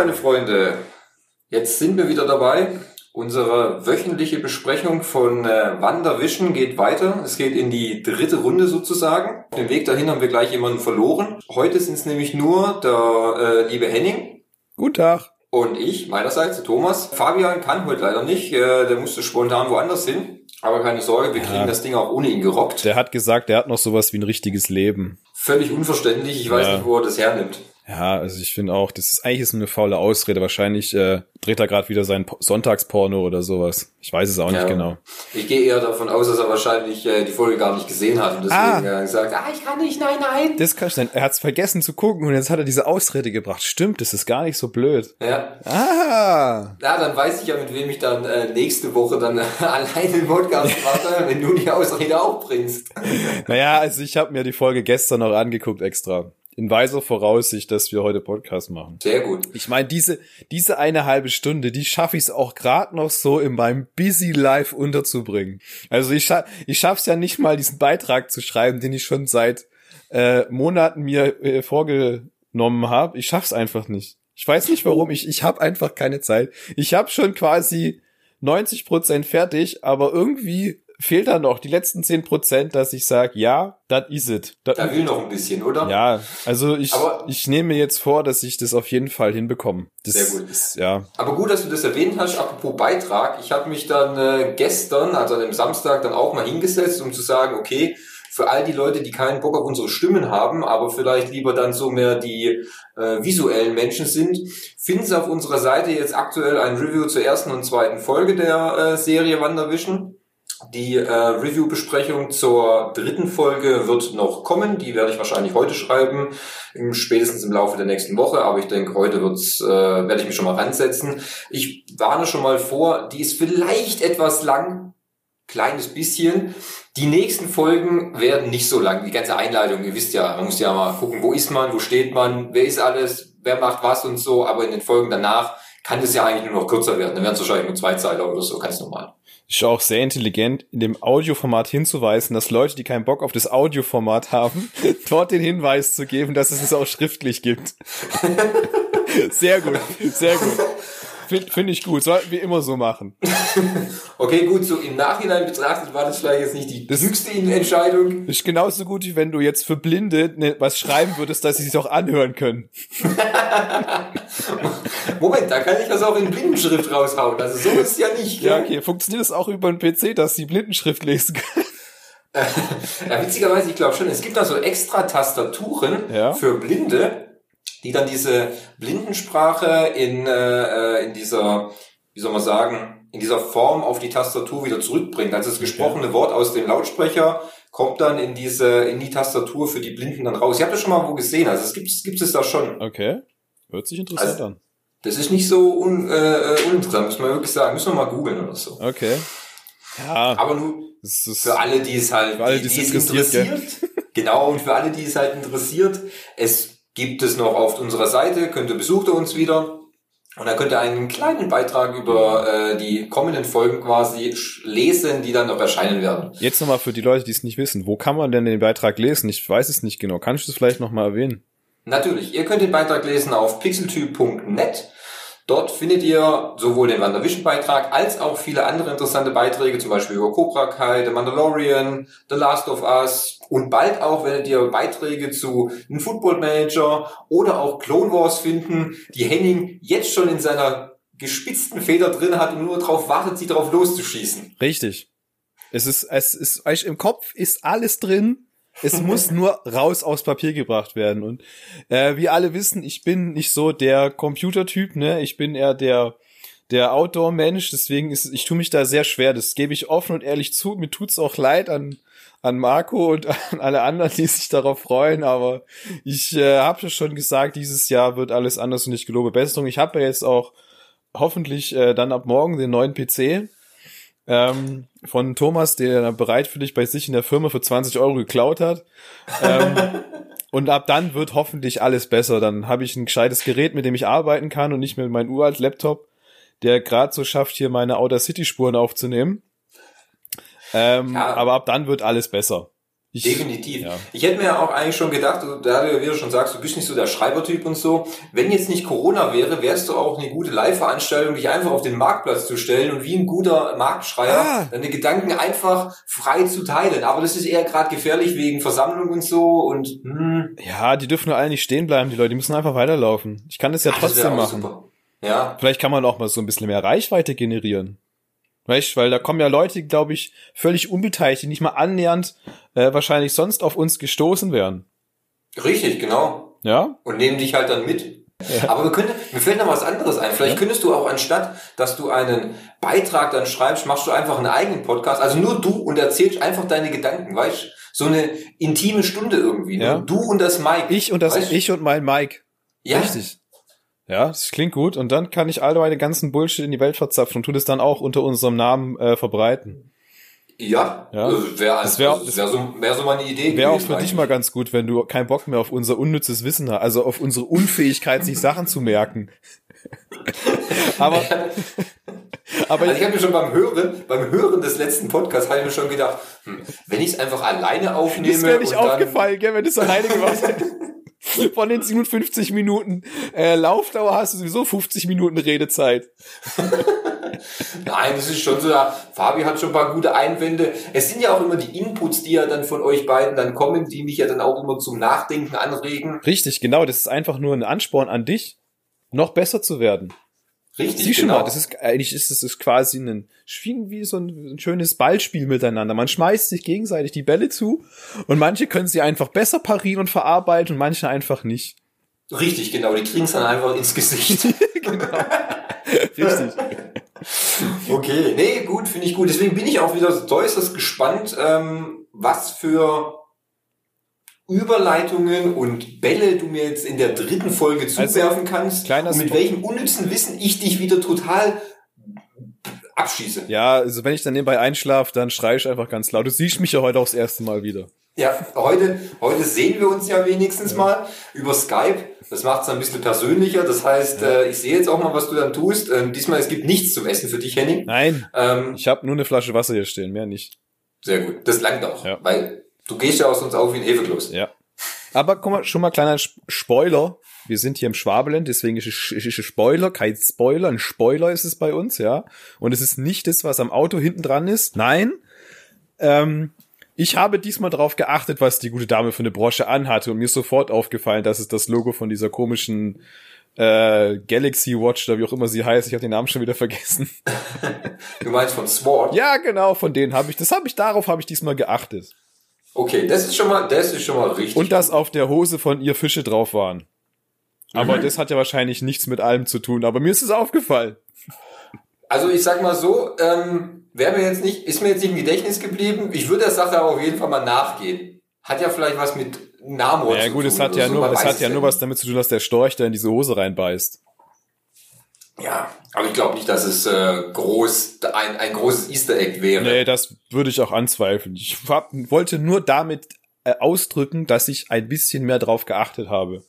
Meine Freunde, jetzt sind wir wieder dabei. Unsere wöchentliche Besprechung von äh, Wanderwischen geht weiter. Es geht in die dritte Runde sozusagen. Auf dem Weg dahin haben wir gleich jemanden verloren. Heute sind es nämlich nur der äh, liebe Henning. Guten Tag. Und ich, meinerseits, Thomas. Fabian kann heute leider nicht. Äh, der musste spontan woanders hin. Aber keine Sorge, wir kriegen ja. das Ding auch ohne ihn gerockt. Der hat gesagt, der hat noch sowas wie ein richtiges Leben. Völlig unverständlich. Ich weiß ja. nicht, wo er das hernimmt. Ja, also ich finde auch, das ist eigentlich ist eine faule Ausrede. Wahrscheinlich äh, dreht er gerade wieder sein Sonntagsporno oder sowas. Ich weiß es auch ja. nicht genau. Ich gehe eher davon aus, dass er wahrscheinlich äh, die Folge gar nicht gesehen hat und deswegen ah. äh, gesagt, ah, ich kann nicht, nein, nein. Das kann sein. Er hat es vergessen zu gucken und jetzt hat er diese Ausrede gebracht. Stimmt, das ist gar nicht so blöd. Ja. Ah. Ja, dann weiß ich ja, mit wem ich dann äh, nächste Woche dann äh, alleine im Podcast mache, wenn du die Ausrede auch bringst. naja, also ich habe mir die Folge gestern noch angeguckt extra in weiser Voraussicht, dass wir heute Podcast machen. Sehr gut. Ich meine, diese, diese eine halbe Stunde, die schaffe ich es auch gerade noch so in meinem Busy Life unterzubringen. Also ich, scha ich schaff's ja nicht mal, diesen Beitrag zu schreiben, den ich schon seit äh, Monaten mir äh, vorgenommen habe. Ich schaff's einfach nicht. Ich weiß nicht warum, ich, ich habe einfach keine Zeit. Ich habe schon quasi 90 Prozent fertig, aber irgendwie fehlt da noch die letzten zehn Prozent, dass ich sage, ja, das is it. Da will noch ein bisschen, oder? Ja, also ich, Aber ich nehme mir jetzt vor, dass ich das auf jeden Fall hinbekomme. Das sehr gut. Ist, ja. Aber gut, dass du das erwähnt hast, apropos Beitrag. Ich habe mich dann äh, gestern, also am Samstag, dann auch mal hingesetzt, um zu sagen, okay, für all die Leute, die keinen Bock auf unsere Stimmen haben, aber vielleicht lieber dann so mehr die äh, visuellen Menschen sind, finden Sie auf unserer Seite jetzt aktuell ein Review zur ersten und zweiten Folge der äh, Serie Wandervision. Die äh, Review-Besprechung zur dritten Folge wird noch kommen. Die werde ich wahrscheinlich heute schreiben, im, spätestens im Laufe der nächsten Woche. Aber ich denke, heute wird's, äh, werde ich mich schon mal ransetzen. Ich warne schon mal vor, die ist vielleicht etwas lang, kleines bisschen. Die nächsten Folgen werden nicht so lang. Die ganze Einleitung, ihr wisst ja, man muss ja mal gucken, wo ist man, wo steht man, wer ist alles, wer macht was und so. Aber in den Folgen danach kann es ja eigentlich nur noch kürzer werden. Dann werden es wahrscheinlich nur zwei Zeiler oder so, ganz normal ist auch sehr intelligent, in dem Audioformat hinzuweisen, dass Leute, die keinen Bock auf das Audioformat haben, dort den Hinweis zu geben, dass es es auch schriftlich gibt. sehr gut, sehr gut. Finde find ich gut, sollten wir immer so machen. okay, gut, so im Nachhinein betrachtet war das vielleicht jetzt nicht die das höchste Entscheidung. Ist genauso gut, wie wenn du jetzt für Blinde ne, was schreiben würdest, dass sie sich auch anhören können. Moment, da kann ich das auch in Blindenschrift raushauen. Also so ist es ja nicht. Ja, okay. Funktioniert das auch über den PC, dass die Blindenschrift lesen können? ja, witzigerweise, ich glaube schon, es gibt da so extra Tastaturen ja. für Blinde, die dann diese Blindensprache in, äh, äh, in dieser, wie soll man sagen, in dieser Form auf die Tastatur wieder zurückbringt. Also das gesprochene okay. Wort aus dem Lautsprecher kommt dann in diese, in die Tastatur für die Blinden dann raus. Ihr habt das schon mal wo gesehen, also es gibt, es gibt es da schon. Okay. Hört sich interessant also, an. Das ist nicht so un, äh, uninteressant, muss man wirklich sagen. Müssen wir mal googeln oder so. Okay. Ja. Aber nur für alle, die es halt, für alle, die, die, die es interessiert. interessiert genau, und für alle, die es halt interessiert, es gibt es noch auf unserer Seite, könnt ihr besucht ihr uns wieder. Und dann könnt ihr einen kleinen Beitrag über äh, die kommenden Folgen quasi lesen, die dann noch erscheinen werden. Jetzt nochmal für die Leute, die es nicht wissen. Wo kann man denn den Beitrag lesen? Ich weiß es nicht genau. Kannst du es vielleicht nochmal erwähnen? Natürlich. Ihr könnt den Beitrag lesen auf pixeltyp.net. Dort findet ihr sowohl den WandaVision-Beitrag als auch viele andere interessante Beiträge, zum Beispiel über Cobra Kai, The Mandalorian, The Last of Us und bald auch werdet ihr Beiträge zu einem Football Manager oder auch Clone Wars finden, die Henning jetzt schon in seiner gespitzten Feder drin hat und nur darauf wartet, sie drauf loszuschießen. Richtig. Es ist, es ist, im Kopf ist alles drin. Es muss nur raus aufs Papier gebracht werden. Und äh, wie alle wissen, ich bin nicht so der Computertyp, ne? Ich bin eher der der Outdoor-Mensch, deswegen ist ich tue mich da sehr schwer. Das gebe ich offen und ehrlich zu. Mir tut's auch leid an an Marco und an alle anderen, die sich darauf freuen, aber ich äh, habe schon gesagt, dieses Jahr wird alles anders und ich gelobe Besserung. Ich habe ja jetzt auch hoffentlich äh, dann ab morgen den neuen PC ähm, von Thomas, der bereitwillig bei sich in der Firma für 20 Euro geklaut hat. Ähm, und ab dann wird hoffentlich alles besser. Dann habe ich ein gescheites Gerät, mit dem ich arbeiten kann und nicht mehr mein uralt Laptop, der gerade so schafft, hier meine Outer City Spuren aufzunehmen. Ähm, ja. Aber ab dann wird alles besser. Ich, Definitiv. Ja. Ich hätte mir auch eigentlich schon gedacht, da du ja wieder schon sagst, du bist nicht so der Schreibertyp und so. Wenn jetzt nicht Corona wäre, wärst du auch eine gute Live-Veranstaltung, dich einfach auf den Marktplatz zu stellen und wie ein guter Marktschreier ah. deine Gedanken einfach frei zu teilen. Aber das ist eher gerade gefährlich wegen Versammlung und so und hm. Ja, die dürfen nur alle nicht stehen bleiben, die Leute, die müssen einfach weiterlaufen. Ich kann das ja Ach, trotzdem das machen. Super. Ja. Vielleicht kann man auch mal so ein bisschen mehr Reichweite generieren. Weißt, weil da kommen ja Leute, glaube ich, völlig unbeteiligt, die nicht mal annähernd äh, wahrscheinlich sonst auf uns gestoßen wären. Richtig, genau. Ja. Und nehmen dich halt dann mit. Ja. Aber wir können, mir fällt noch was anderes ein. Vielleicht ja. könntest du auch anstatt, dass du einen Beitrag dann schreibst, machst du einfach einen eigenen Podcast. Also nur du und erzählst einfach deine Gedanken, weißt? So eine intime Stunde irgendwie. Ne? Ja. Du und das Mike. Ich und das, weißt? ich und mein Mike. Ja. Richtig. Ja, das klingt gut. Und dann kann ich all meine ganzen Bullshit in die Welt verzapfen und tu das dann auch unter unserem Namen äh, verbreiten. Ja, ja. Also wäre also, wär, wär so, wär so meine Idee. Wäre auch für dich mal ganz gut, wenn du keinen Bock mehr auf unser unnützes Wissen hast, also auf unsere Unfähigkeit, sich Sachen zu merken. aber, aber also ich habe mir schon beim Hören, beim Hören des letzten Podcasts habe ich mir schon gedacht, hm, wenn ich es einfach alleine aufnehme. Das wäre nicht aufgefallen, gell, wenn du es alleine gemacht hättest. Von den 57 Minuten äh, Laufdauer hast du sowieso 50 Minuten Redezeit. Nein, das ist schon so, ja, Fabi hat schon ein paar gute Einwände. Es sind ja auch immer die Inputs, die ja dann von euch beiden dann kommen, die mich ja dann auch immer zum Nachdenken anregen. Richtig, genau. Das ist einfach nur ein Ansporn an dich, noch besser zu werden. Richtig, Sieh schon genau. mal, das ist eigentlich ist es quasi ein wie so ein, ein, schönes Ballspiel miteinander. Man schmeißt sich gegenseitig die Bälle zu und manche können sie einfach besser parieren und verarbeiten und manche einfach nicht. Richtig, genau. Die kriegen es dann einfach ins Gesicht. genau. Richtig. Okay, nee, gut, finde ich gut. Deswegen bin ich auch wieder äußerst gespannt, ähm, was für Überleitungen und Bälle du mir jetzt in der dritten Folge also, zuwerfen kannst und mit welchem unnützen Wissen ich dich wieder total abschieße. Ja, also wenn ich dann nebenbei einschlafe, dann schreie ich einfach ganz laut. Du siehst mich ja heute auch das erste Mal wieder. Ja, heute, heute sehen wir uns ja wenigstens ja. mal über Skype. Das macht es ein bisschen persönlicher. Das heißt, ja. äh, ich sehe jetzt auch mal, was du dann tust. Ähm, diesmal, es gibt nichts zum Essen für dich, Henning. Nein, ähm, ich habe nur eine Flasche Wasser hier stehen, mehr nicht. Sehr gut, das langt auch. Ja. Weil Du gehst ja aus uns auf wie ein Hefekloß. Ja. Aber guck mal, schon mal kleiner Spoiler. Wir sind hier im Schwabeland, deswegen ist es, ist es Spoiler, kein Spoiler, ein Spoiler ist es bei uns, ja. Und es ist nicht das, was am Auto hinten dran ist. Nein. Ähm, ich habe diesmal darauf geachtet, was die gute Dame für eine Brosche anhatte und mir ist sofort aufgefallen, dass es das Logo von dieser komischen äh, Galaxy Watch oder wie auch immer sie heißt. Ich habe den Namen schon wieder vergessen. du meinst von Sword? Ja, genau, von denen habe ich. Das habe ich darauf habe ich diesmal geachtet. Okay, das ist schon mal, das ist schon mal richtig. Und dass auf der Hose von ihr Fische drauf waren. Aber mhm. das hat ja wahrscheinlich nichts mit allem zu tun, aber mir ist es aufgefallen. Also ich sag mal so, ähm, wäre mir jetzt nicht, ist mir jetzt nicht im Gedächtnis geblieben. Ich würde der Sache aber auf jeden Fall mal nachgehen. Hat ja vielleicht was mit Namor ja, zu gut, tun. Ja gut, es hat ja so, nur, es hat ja nur was damit zu tun, dass der Storch da in diese Hose reinbeißt. Ja, aber ich glaube nicht, dass es äh, groß ein, ein großes Easter Egg wäre. Nee, das würde ich auch anzweifeln. Ich hab, wollte nur damit äh, ausdrücken, dass ich ein bisschen mehr drauf geachtet habe.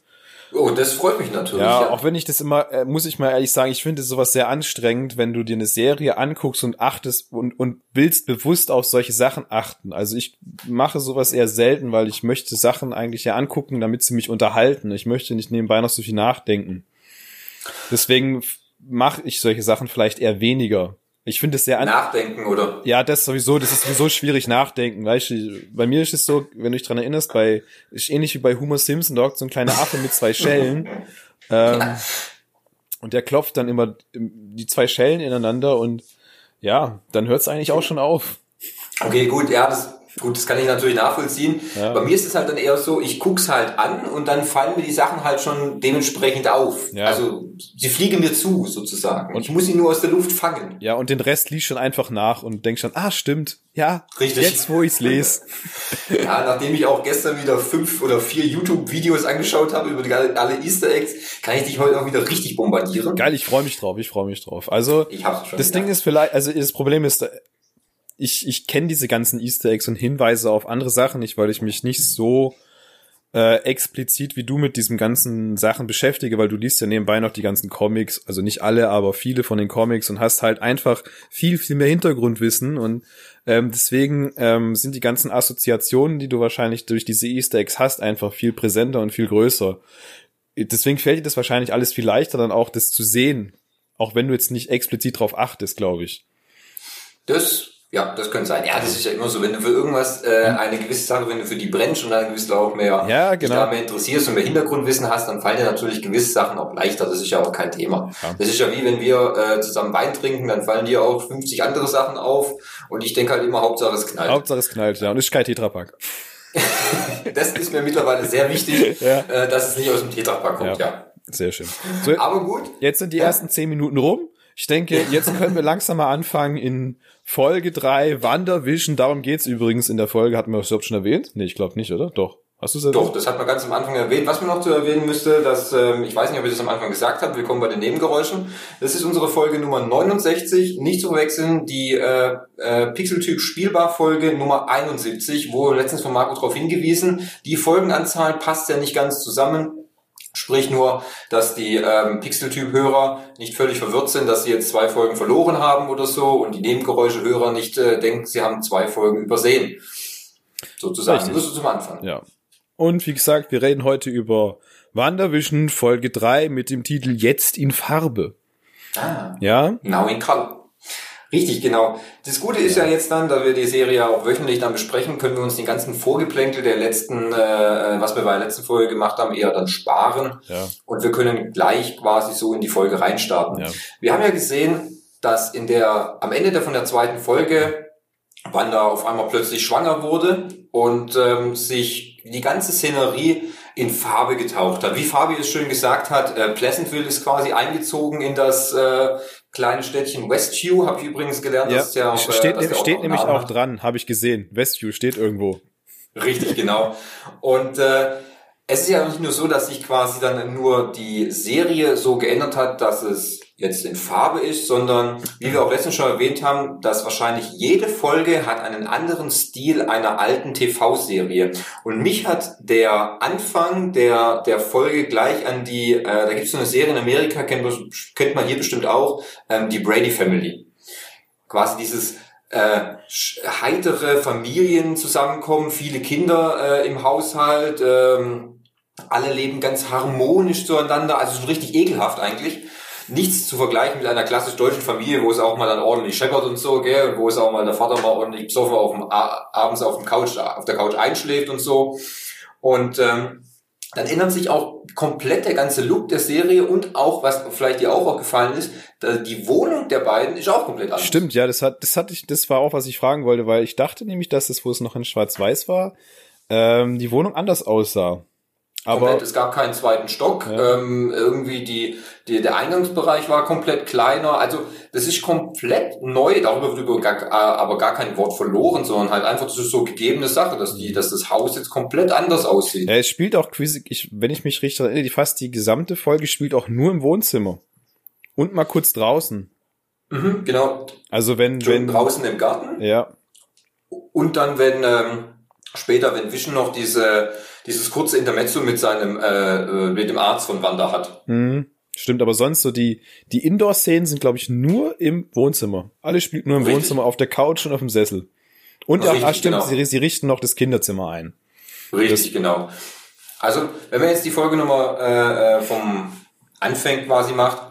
Oh, das freut mich natürlich. Ja, ja. auch wenn ich das immer, äh, muss ich mal ehrlich sagen, ich finde sowas sehr anstrengend, wenn du dir eine Serie anguckst und achtest und, und willst bewusst auf solche Sachen achten. Also ich mache sowas eher selten, weil ich möchte Sachen eigentlich ja angucken, damit sie mich unterhalten. Ich möchte nicht nebenbei noch so viel nachdenken. Deswegen mache ich solche Sachen vielleicht eher weniger. Ich finde es sehr an Nachdenken, oder? Ja, das sowieso, das ist sowieso schwierig nachdenken. Weißt du, bei mir ist es so, wenn du dich dran erinnerst, bei, ist ähnlich wie bei Homer Simpson, da so ein kleiner Affe mit zwei Schellen. ähm, und der klopft dann immer die zwei Schellen ineinander und ja, dann hört es eigentlich auch schon auf. Okay, gut, ja, das Gut, das kann ich natürlich nachvollziehen. Ja. Bei mir ist es halt dann eher so, ich guck's halt an und dann fallen mir die Sachen halt schon dementsprechend auf. Ja. Also sie fliegen mir zu, sozusagen. Und ich muss sie nur aus der Luft fangen. Ja, und den Rest liest schon einfach nach und denk schon, ah, stimmt. Ja, Richtig. jetzt wo ich's lese. ja, nachdem ich auch gestern wieder fünf oder vier YouTube-Videos angeschaut habe über die, alle Easter Eggs, kann ich dich heute auch wieder richtig bombardieren. Geil, ich freue mich drauf, ich freue mich drauf. Also, ich hab's schon das gedacht. Ding ist vielleicht, also das Problem ist, ich, ich kenne diese ganzen Easter Eggs und Hinweise auf andere Sachen nicht, weil ich mich nicht so äh, explizit wie du mit diesen ganzen Sachen beschäftige, weil du liest ja nebenbei noch die ganzen Comics, also nicht alle, aber viele von den Comics und hast halt einfach viel, viel mehr Hintergrundwissen und ähm, deswegen ähm, sind die ganzen Assoziationen, die du wahrscheinlich durch diese Easter Eggs hast, einfach viel präsenter und viel größer. Deswegen fällt dir das wahrscheinlich alles viel leichter, dann auch das zu sehen, auch wenn du jetzt nicht explizit drauf achtest, glaube ich. Das ja, das könnte sein. Ja, das ist ja immer so, wenn du für irgendwas äh, eine gewisse Sache, wenn du für die brennst und dann gewiss auch mehr ja, genau. dich da mehr interessierst und mehr Hintergrundwissen hast, dann fallen dir natürlich gewisse Sachen auch leichter. Das ist ja auch kein Thema. Ja. Das ist ja wie wenn wir äh, zusammen Wein trinken, dann fallen dir auch 50 andere Sachen auf und ich denke halt immer, Hauptsache es knallt. Hauptsache es knallt, ja. Und es ist kein Tetrapack. das ist mir mittlerweile sehr wichtig, ja. äh, dass es nicht aus dem Tetrapack kommt, ja. ja. Sehr schön. So, Aber gut. Jetzt sind die ersten zehn Minuten rum. Ich denke, jetzt können wir langsam mal anfangen in Folge 3 Wandervision. Darum geht's übrigens in der Folge. Hatten wir das überhaupt schon erwähnt? Nee, ich glaube nicht, oder? Doch. Hast du es erwähnt? Doch, das hat man ganz am Anfang erwähnt. Was man noch zu erwähnen müsste, dass, ähm, ich weiß nicht, ob ich das am Anfang gesagt habe, willkommen bei den Nebengeräuschen. Das ist unsere Folge Nummer 69, nicht zu verwechseln, die äh, äh, Pixeltyp Spielbar Folge Nummer 71, wo letztens von Marco darauf hingewiesen, die Folgenanzahl passt ja nicht ganz zusammen. Sprich nur, dass die ähm, Pixeltyp-Hörer nicht völlig verwirrt sind, dass sie jetzt zwei Folgen verloren haben oder so und die Nebengeräusche-Hörer nicht äh, denken, sie haben zwei Folgen übersehen. Sozusagen. Richtig. Nur so zum Anfang. Ja. Und wie gesagt, wir reden heute über WandaVision Folge 3 mit dem Titel Jetzt in Farbe. Ah. Ja? Now in Color. Richtig, genau. Das Gute ist ja jetzt dann, da wir die Serie auch wöchentlich dann besprechen, können wir uns den ganzen Vorgeplänkel der letzten, äh, was wir bei der letzten Folge gemacht haben, eher dann sparen. Ja. Und wir können gleich quasi so in die Folge reinstarten. Ja. Wir haben ja gesehen, dass in der, am Ende der, von der zweiten Folge Wanda auf einmal plötzlich schwanger wurde und ähm, sich die ganze Szenerie in Farbe getaucht hat. Wie Fabi es schön gesagt hat, äh, Pleasantville ist quasi eingezogen in das äh, kleine Städtchen Westview, habe ich übrigens gelernt. Ja, das ist ja auch, steht, äh, steht auch nämlich auch dran, habe ich gesehen. Westview steht irgendwo. Richtig, genau. Und äh, es ist ja nicht nur so, dass sich quasi dann nur die Serie so geändert hat, dass es jetzt in Farbe ist, sondern wie wir auch letztens schon erwähnt haben, dass wahrscheinlich jede Folge hat einen anderen Stil einer alten TV-Serie. Und mich hat der Anfang der, der Folge gleich an die, äh, da gibt es so eine Serie in Amerika, kennt, kennt man hier bestimmt auch, ähm, die Brady Family. Quasi dieses äh, heitere Familien zusammenkommen, viele Kinder äh, im Haushalt, ähm, alle leben ganz harmonisch zueinander, also so richtig ekelhaft eigentlich nichts zu vergleichen mit einer klassisch deutschen Familie, wo es auch mal dann ordentlich scheppert und so, gell, und wo es auch mal der Vater mal ordentlich besoffen auf dem, abends auf dem Couch, auf der Couch einschläft und so. Und ähm, dann ändert sich auch komplett der ganze Look der Serie und auch, was vielleicht dir auch aufgefallen ist, die Wohnung der beiden ist auch komplett anders. Stimmt, ja, das hat, das hatte ich, das war auch, was ich fragen wollte, weil ich dachte nämlich, dass es, wo es noch in Schwarz-Weiß war, ähm, die Wohnung anders aussah. Aber komplett, es gab keinen zweiten Stock. Ja. Ähm, irgendwie die, die, der Eingangsbereich war komplett kleiner. Also das ist komplett neu. Darüber wird gar, aber gar kein Wort verloren, sondern halt einfach das ist so gegebene Sache, dass die, dass das Haus jetzt komplett anders aussieht. Ja, es spielt auch, ich, wenn ich mich richtig erinnere, fast die gesamte Folge spielt auch nur im Wohnzimmer und mal kurz draußen. Mhm, genau. Also wenn, wenn draußen im Garten. Ja. Und dann wenn ähm, später, wenn Vision noch diese dieses kurze Intermezzo mit seinem äh, äh, mit dem Arzt von Wanda hat. Mhm. Stimmt, aber sonst so die die Indoor-Szenen sind glaube ich nur im Wohnzimmer. Alle spielt nur im Richtig. Wohnzimmer auf der Couch und auf dem Sessel. Und ja, ah, stimmt, genau. sie, sie richten noch das Kinderzimmer ein. Richtig, das, genau. Also wenn man jetzt die Folge Nummer äh, äh vom Anfang quasi macht,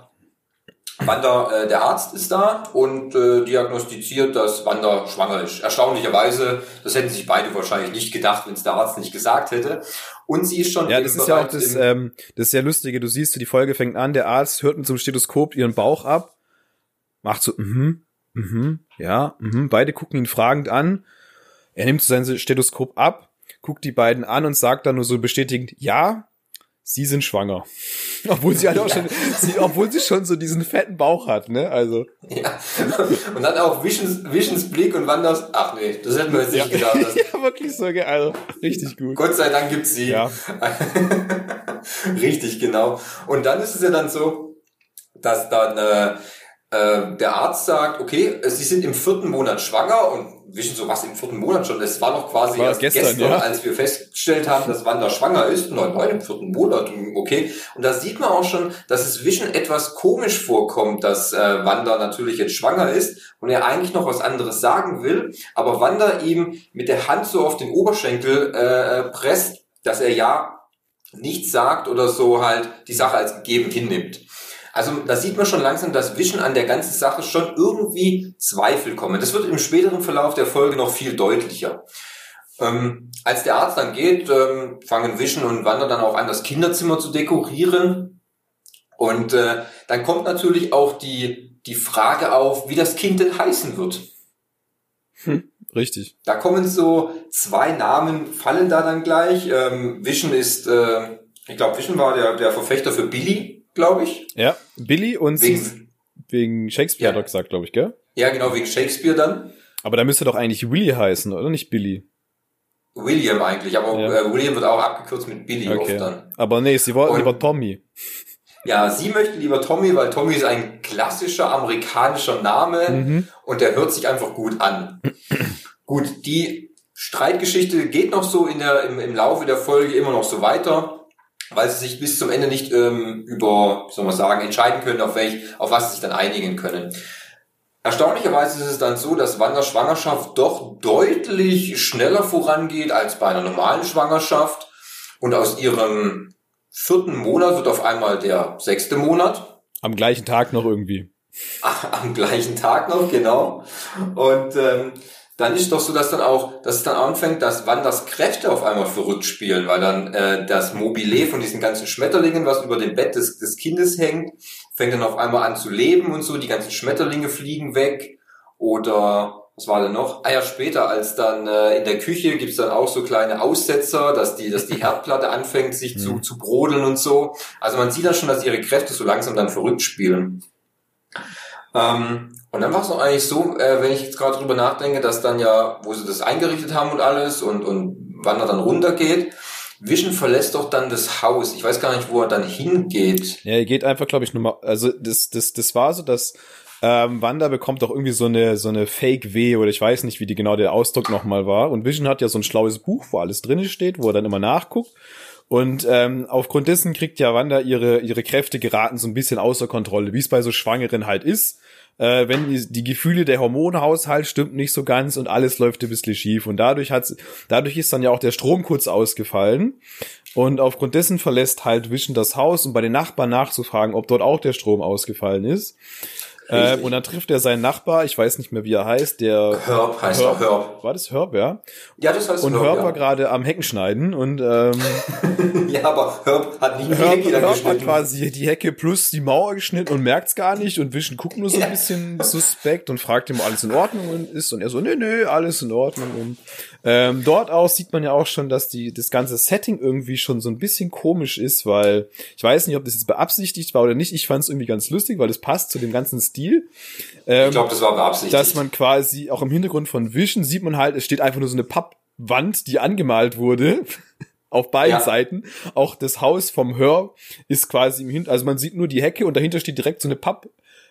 Wanda, äh, der Arzt ist da und äh, diagnostiziert, dass Wanda schwanger ist. Erstaunlicherweise, das hätten sich beide wahrscheinlich nicht gedacht, wenn es der Arzt nicht gesagt hätte. Und sie ist schon. Ja, das ist ja auch das, ähm, das ist ja lustige. Du siehst, die Folge fängt an, der Arzt hört mit so einem Stethoskop ihren Bauch ab, macht so, mhm, mhm, ja, mhm. Beide gucken ihn fragend an. Er nimmt sein Stethoskop ab, guckt die beiden an und sagt dann nur so bestätigend, ja, sie sind schwanger. Obwohl sie halt auch schon, sie, obwohl sie schon so diesen fetten Bauch hat, ne? Also. Ja. Und dann auch Visions, Visions Blick und Wanders, ach nee, das hätten wir jetzt nicht ja. gedacht. ja, wirklich so geil. Also, richtig gut. Gott sei Dank gibt's sie. Ja. richtig, genau. Und dann ist es ja dann so, dass dann, äh, äh, der Arzt sagt, okay, sie sind im vierten Monat schwanger und wischen so was im vierten Monat schon. Das war noch quasi War erst gestern, gestern, ja. als wir festgestellt haben, dass Wanda schwanger ist. Nein, nein, im vierten Monat, okay. Und da sieht man auch schon, dass es Vision etwas komisch vorkommt, dass äh, Wanda natürlich jetzt schwanger ist und er eigentlich noch was anderes sagen will, aber Wanda ihm mit der Hand so auf den Oberschenkel äh, presst, dass er ja nichts sagt oder so halt die Sache als gegeben hinnimmt. Also da sieht man schon langsam, dass Vision an der ganzen Sache schon irgendwie Zweifel kommen. Das wird im späteren Verlauf der Folge noch viel deutlicher. Ähm, als der Arzt dann geht, ähm, fangen Vision und Wanda dann auch an, das Kinderzimmer zu dekorieren. Und äh, dann kommt natürlich auch die, die Frage auf, wie das Kind denn heißen wird. Richtig. Da kommen so zwei Namen, fallen da dann gleich. Ähm, Vision ist, äh, ich glaube, Vision war der, der Verfechter für Billy, glaube ich. Ja, Billy und sie Wegen, wegen Shakespeare Ja. hat er gesagt, glaube ich, gell? ja, genau, wegen Shakespeare dann. Aber da müsste doch eigentlich Willy heißen, oder nicht Billy? William eigentlich, aber Ja. äh, William wird auch abgekürzt mit Billy Okay. oft dann. Aber nee, sie wollten lieber Tommy. Ja, sie möchte lieber Tommy, weil Tommy ist ein klassischer amerikanischer Name Mhm. und der hört sich einfach gut an. gut, die Streitgeschichte geht noch so in der, im, im Laufe der Folge immer noch so weiter, weil sie sich bis zum Ende nicht ähm, über, wie soll man sagen, entscheiden können, auf, welch, auf was sie sich dann einigen können. Erstaunlicherweise ist es dann so, dass Wanders Schwangerschaft doch deutlich schneller vorangeht als bei einer normalen Schwangerschaft. Und aus ihrem vierten Monat wird auf einmal der sechste Monat. Am gleichen Tag noch irgendwie. Am gleichen Tag noch, genau. Und ähm, dann ist doch so, dass dann auch, dass es dann anfängt, dass Wanders Kräfte auf einmal verrückt spielen, weil dann äh, das Mobile von diesen ganzen Schmetterlingen, was über dem Bett des, des Kindes hängt, fängt dann auf einmal an zu leben und so, die ganzen Schmetterlinge fliegen weg. Oder was war denn noch? Ah ja, später, als dann äh, in der Küche gibt's dann auch so kleine Aussetzer, dass die, dass die Herdplatte anfängt, sich zu, Mhm. zu brodeln und so. Also man sieht dann schon, dass ihre Kräfte so langsam dann verrückt spielen. Ähm, und dann war es doch eigentlich so, äh, wenn ich jetzt gerade drüber nachdenke, dass dann ja, wo sie das eingerichtet haben und alles und, und wann er dann runtergeht, Vision verlässt doch dann das Haus. Ich weiß gar nicht, wo er dann hingeht. Ja, er geht einfach, glaube ich, nur mal, also das, das, das war so, dass ähm, Wanda bekommt doch irgendwie so eine, so eine Fake-W oder ich weiß nicht, wie die genau der Ausdruck nochmal war. Und Vision hat ja so ein schlaues Buch, wo alles drin steht, wo er dann immer nachguckt. Und ähm, aufgrund dessen kriegt ja Wanda ihre, ihre Kräfte geraten so ein bisschen außer Kontrolle, wie es bei so Schwangeren halt ist. Äh, wenn die, die Gefühle der Hormonhaushalt stimmt nicht so ganz und alles läuft ein bisschen schief. Und dadurch hat dadurch ist dann ja auch der Strom kurz ausgefallen. Und aufgrund dessen verlässt halt Vision das Haus, um bei den Nachbarn nachzufragen, ob dort auch der Strom ausgefallen ist. Richtig. und dann trifft er seinen Nachbar, ich weiß nicht mehr, wie er heißt, der Herb heißt er, Herb. war das Herb, ja? Ja, das heißt Und Herb, Herb ja. war gerade am Hecken schneiden und ähm, ja, aber Herb hat nicht die Herb, Hecke Herb hat quasi die Hecke plus die Mauer geschnitten und merkt's gar nicht und Vision guckt nur so ein Ja. bisschen suspekt und fragt ihm, ob alles in Ordnung ist und er so, nee, nee, alles in Ordnung und ähm, dort aus sieht man ja auch schon, dass die das ganze Setting irgendwie schon so ein bisschen komisch ist, weil ich weiß nicht, ob das jetzt beabsichtigt war oder nicht. Ich fand es irgendwie ganz lustig, weil es passt zu dem ganzen Stil. Ähm, Ich glaube, das war beabsichtigt. dass man quasi auch im Hintergrund von Vision sieht man halt, es steht einfach nur so eine Pappwand, die angemalt wurde. Auf beiden Ja. Seiten. Auch das Haus vom Hör ist quasi im Hintergrund, also man sieht nur die Hecke und dahinter steht direkt so eine Papp,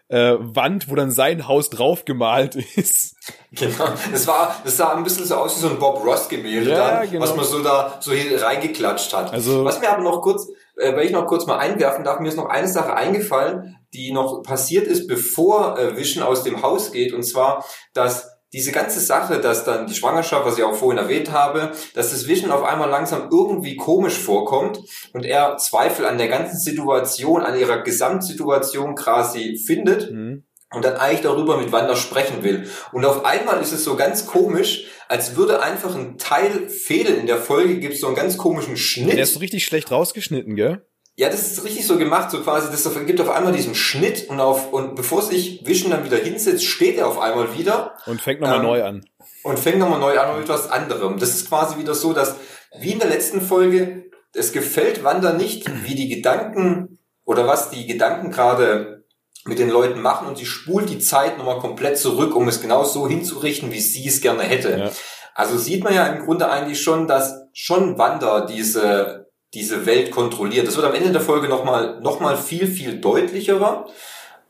äh, Wand, wo dann sein Haus drauf gemalt ist. Genau. Das war, das sah ein bisschen so aus wie so ein Bob Ross Gemälde Ja, dann, genau. was man so da so hier reingeklatscht hat. Also- was mir aber noch kurz, äh, wenn ich noch kurz mal einwerfen darf, mir ist noch eine Sache eingefallen, die noch passiert ist, bevor äh, Vision aus dem Haus geht, und zwar, dass diese ganze Sache, dass dann die Schwangerschaft, was ich auch vorhin erwähnt habe, dass das Vision auf einmal langsam irgendwie komisch vorkommt und er Zweifel an der ganzen Situation, an ihrer Gesamtsituation quasi findet Mhm. und dann eigentlich darüber mit Wanda sprechen will. Und auf einmal ist es so ganz komisch, als würde einfach ein Teil fehlen. In der Folge gibt es so einen ganz komischen Schnitt. Der ist so richtig schlecht rausgeschnitten, gell? Ja, das ist richtig so gemacht, so quasi, das gibt auf einmal diesen Schnitt und auf, und bevor sich Vision dann wieder hinsetzt, steht er auf einmal wieder Und fängt nochmal Ähm, neu an. und fängt nochmal neu an mit etwas anderem. Das ist quasi wieder so, dass, wie in der letzten Folge, es gefällt Wanda nicht, wie die Gedanken oder was die Gedanken gerade mit den Leuten machen und sie spult die Zeit nochmal komplett zurück, um es genau so hinzurichten, wie sie es gerne hätte. Ja. Also sieht man ja im Grunde eigentlich schon, dass schon Wanda diese, diese Welt kontrolliert. Das wird am Ende der Folge nochmal noch mal viel, viel deutlicherer.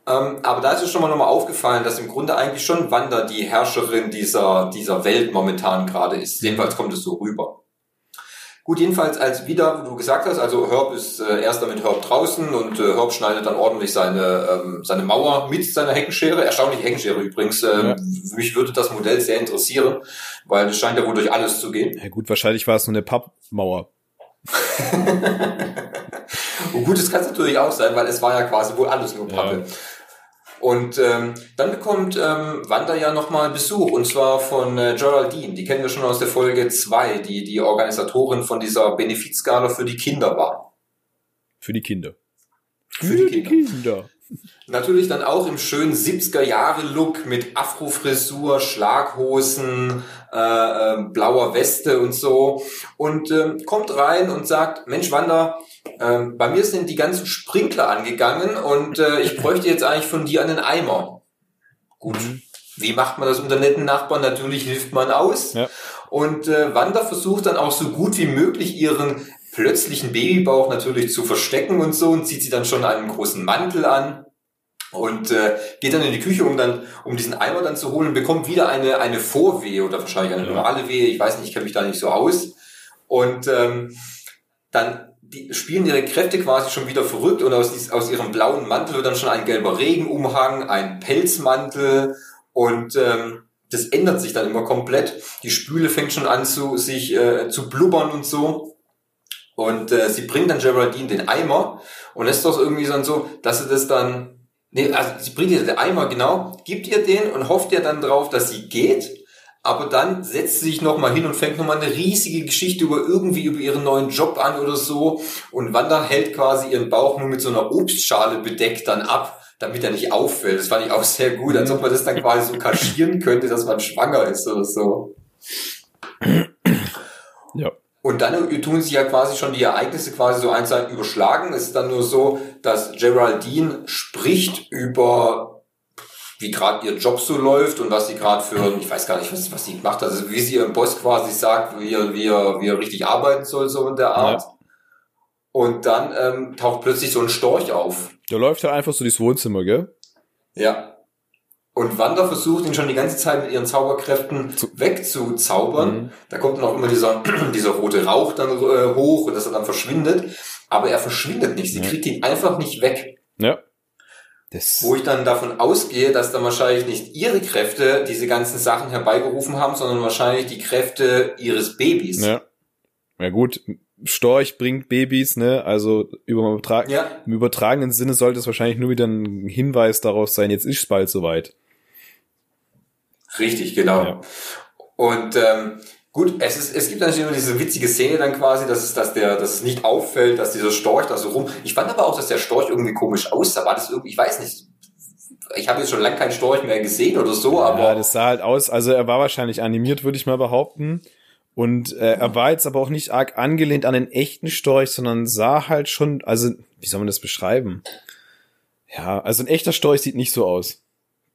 Ähm, aber da ist es schon mal nochmal aufgefallen, dass im Grunde eigentlich schon Wanda die Herrscherin dieser, dieser Welt momentan gerade ist. Jedenfalls kommt es so rüber. Gut, jedenfalls als wieder, wie du gesagt hast, also Herb ist äh, erst mit Herb draußen und äh, Herb schneidet dann ordentlich seine, ähm, seine Mauer mit seiner Heckenschere. Erstaunliche Heckenschere übrigens. Ähm, ja. Mich würde das Modell sehr interessieren, weil es scheint ja wohl durch alles zu gehen. Ja gut, wahrscheinlich war es nur eine Pappmauer. und gut, das kann es natürlich auch sein, weil es war ja quasi wohl alles nur Pappe. Ja. Und ähm, dann bekommt ähm, Wanda ja nochmal Besuch, und zwar von äh, Geraldine. Die kennen wir schon aus der Folge 2, die die Organisatorin von dieser Benefizskala für die Kinder war. Für die Kinder. Für, für die, Kinder. die Kinder. Natürlich dann auch im schönen 70er-Jahre-Look mit Afro-Frisur, Schlaghosen, äh, äh, blauer Weste und so. Und äh, kommt rein und sagt, Mensch Wanda, äh, bei mir sind die ganzen Sprinkler angegangen und äh, ich bräuchte jetzt eigentlich von dir einen Eimer. Gut, mhm. wie macht man das unter netten Nachbarn? Natürlich hilft man aus. Ja. Und äh, Wanda versucht dann auch so gut wie möglich ihren plötzlichen Babybauch natürlich zu verstecken und so und zieht sie dann schon einen großen Mantel an und äh, geht dann in die Küche, um dann um diesen Eimer dann zu holen und bekommt wieder eine eine Vorwehe oder wahrscheinlich eine normale Wehe. Ich weiß nicht, ich kenne mich da nicht so aus. Und ähm, dann die spielen ihre Kräfte quasi schon wieder verrückt und aus, dies, aus ihrem blauen Mantel wird dann schon ein gelber Regenumhang, ein Pelzmantel und ähm, das ändert sich dann immer komplett. Die Spüle fängt schon an zu sich äh, zu blubbern und so. Und äh, sie bringt dann Geraldine den Eimer und ist doch irgendwie dann so, dass sie das dann, nee, also sie bringt ihr den Eimer, genau, gibt ihr den und hofft ihr dann drauf, dass sie geht. Aber dann setzt sie sich nochmal hin und fängt nochmal eine riesige Geschichte über irgendwie über ihren neuen Job an oder so. Und Wanda hält quasi ihren Bauch nur mit so einer Obstschale bedeckt dann ab, damit er nicht auffällt. Das fand ich auch sehr gut, als ob man das dann quasi so kaschieren könnte, dass man schwanger ist oder so. Ja. Und dann tun sich ja quasi schon die Ereignisse quasi so einseitig überschlagen. Es ist dann nur so, dass Geraldine spricht über wie gerade ihr Job so läuft und was sie gerade für, ich weiß gar nicht, was, was sie macht, also wie sie ihrem Boss quasi sagt, wie er, wie er, wie er richtig arbeiten soll, so in der Art. Ja. Und dann ähm, taucht plötzlich so ein Storch auf. Der läuft ja einfach so durchs Wohnzimmer, gell? Ja. Und Wanda versucht ihn schon die ganze Zeit mit ihren Zauberkräften Zu wegzuzaubern. Mhm. Da kommt dann auch immer dieser, dieser rote Rauch dann äh, hoch und dass er dann verschwindet. Aber er verschwindet nicht. Sie ja. kriegt ihn einfach nicht weg. Ja. Das Wo ich dann davon ausgehe, dass dann wahrscheinlich nicht ihre Kräfte diese ganzen Sachen herbeigerufen haben, sondern wahrscheinlich die Kräfte ihres Babys. Ja. Ja gut, Storch bringt Babys, ne? Also über Übertrag ja. im übertragenen Sinne sollte es wahrscheinlich nur wieder ein Hinweis darauf sein, jetzt ist es bald soweit. Richtig, genau. Ja. Und ähm, gut, es, ist, es gibt natürlich immer diese witzige Szene dann quasi, dass es, dass der, dass es nicht auffällt, dass dieser Storch da so rum. Ich fand aber auch, dass der Storch irgendwie komisch aussah. War das irgendwie, ich weiß nicht. Ich habe jetzt schon lange keinen Storch mehr gesehen oder so, aber. Ja, das sah halt aus, also er war wahrscheinlich animiert, würde ich mal behaupten. Und äh, er war jetzt aber auch nicht arg angelehnt an den echten Storch, sondern sah halt schon, also, wie soll man das beschreiben? Ja, also ein echter Storch sieht nicht so aus.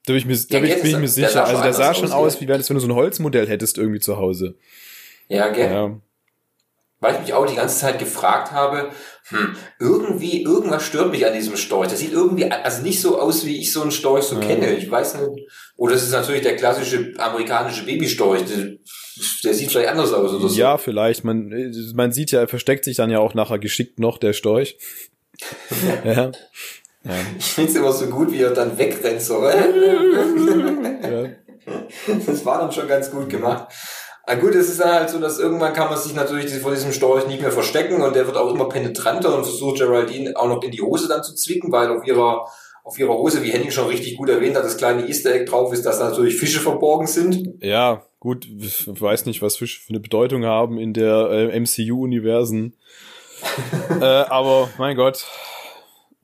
Da bin ich mir, da bin ich, bin ich mir sicher. Also der sah schon aus, wie wenn du so ein Holzmodell hättest irgendwie zu Hause. Ja, gell? Ja. Weil ich mich auch die ganze Zeit gefragt habe, hm, irgendwie, irgendwas stört mich an diesem Storch. Das sieht irgendwie, also nicht so aus, wie ich so einen Storch so ja. kenne. Ich weiß nicht. Oder es ist natürlich der klassische amerikanische Babystorch. Der, der sieht vielleicht anders aus oder so. Ja, vielleicht. Man, man sieht ja, er versteckt sich dann ja auch nachher geschickt noch, der Storch. ja. Ja. Ich finde es immer so gut, wie er dann wegrennt, so. ja. Das war dann schon ganz gut gemacht. Aber gut, es ist dann halt so, dass irgendwann kann man sich natürlich vor diesem Storch nicht mehr verstecken und der wird auch immer penetranter und versucht Geraldine auch noch in die Hose dann zu zwicken, weil auf ihrer auf ihrer Hose, wie Henning schon richtig gut erwähnt hat, das kleine Easter Egg drauf ist, dass da natürlich Fische verborgen sind. Ja, gut, ich weiß nicht, was Fische für eine Bedeutung haben in der äh, MCU-Universen. äh, aber mein Gott,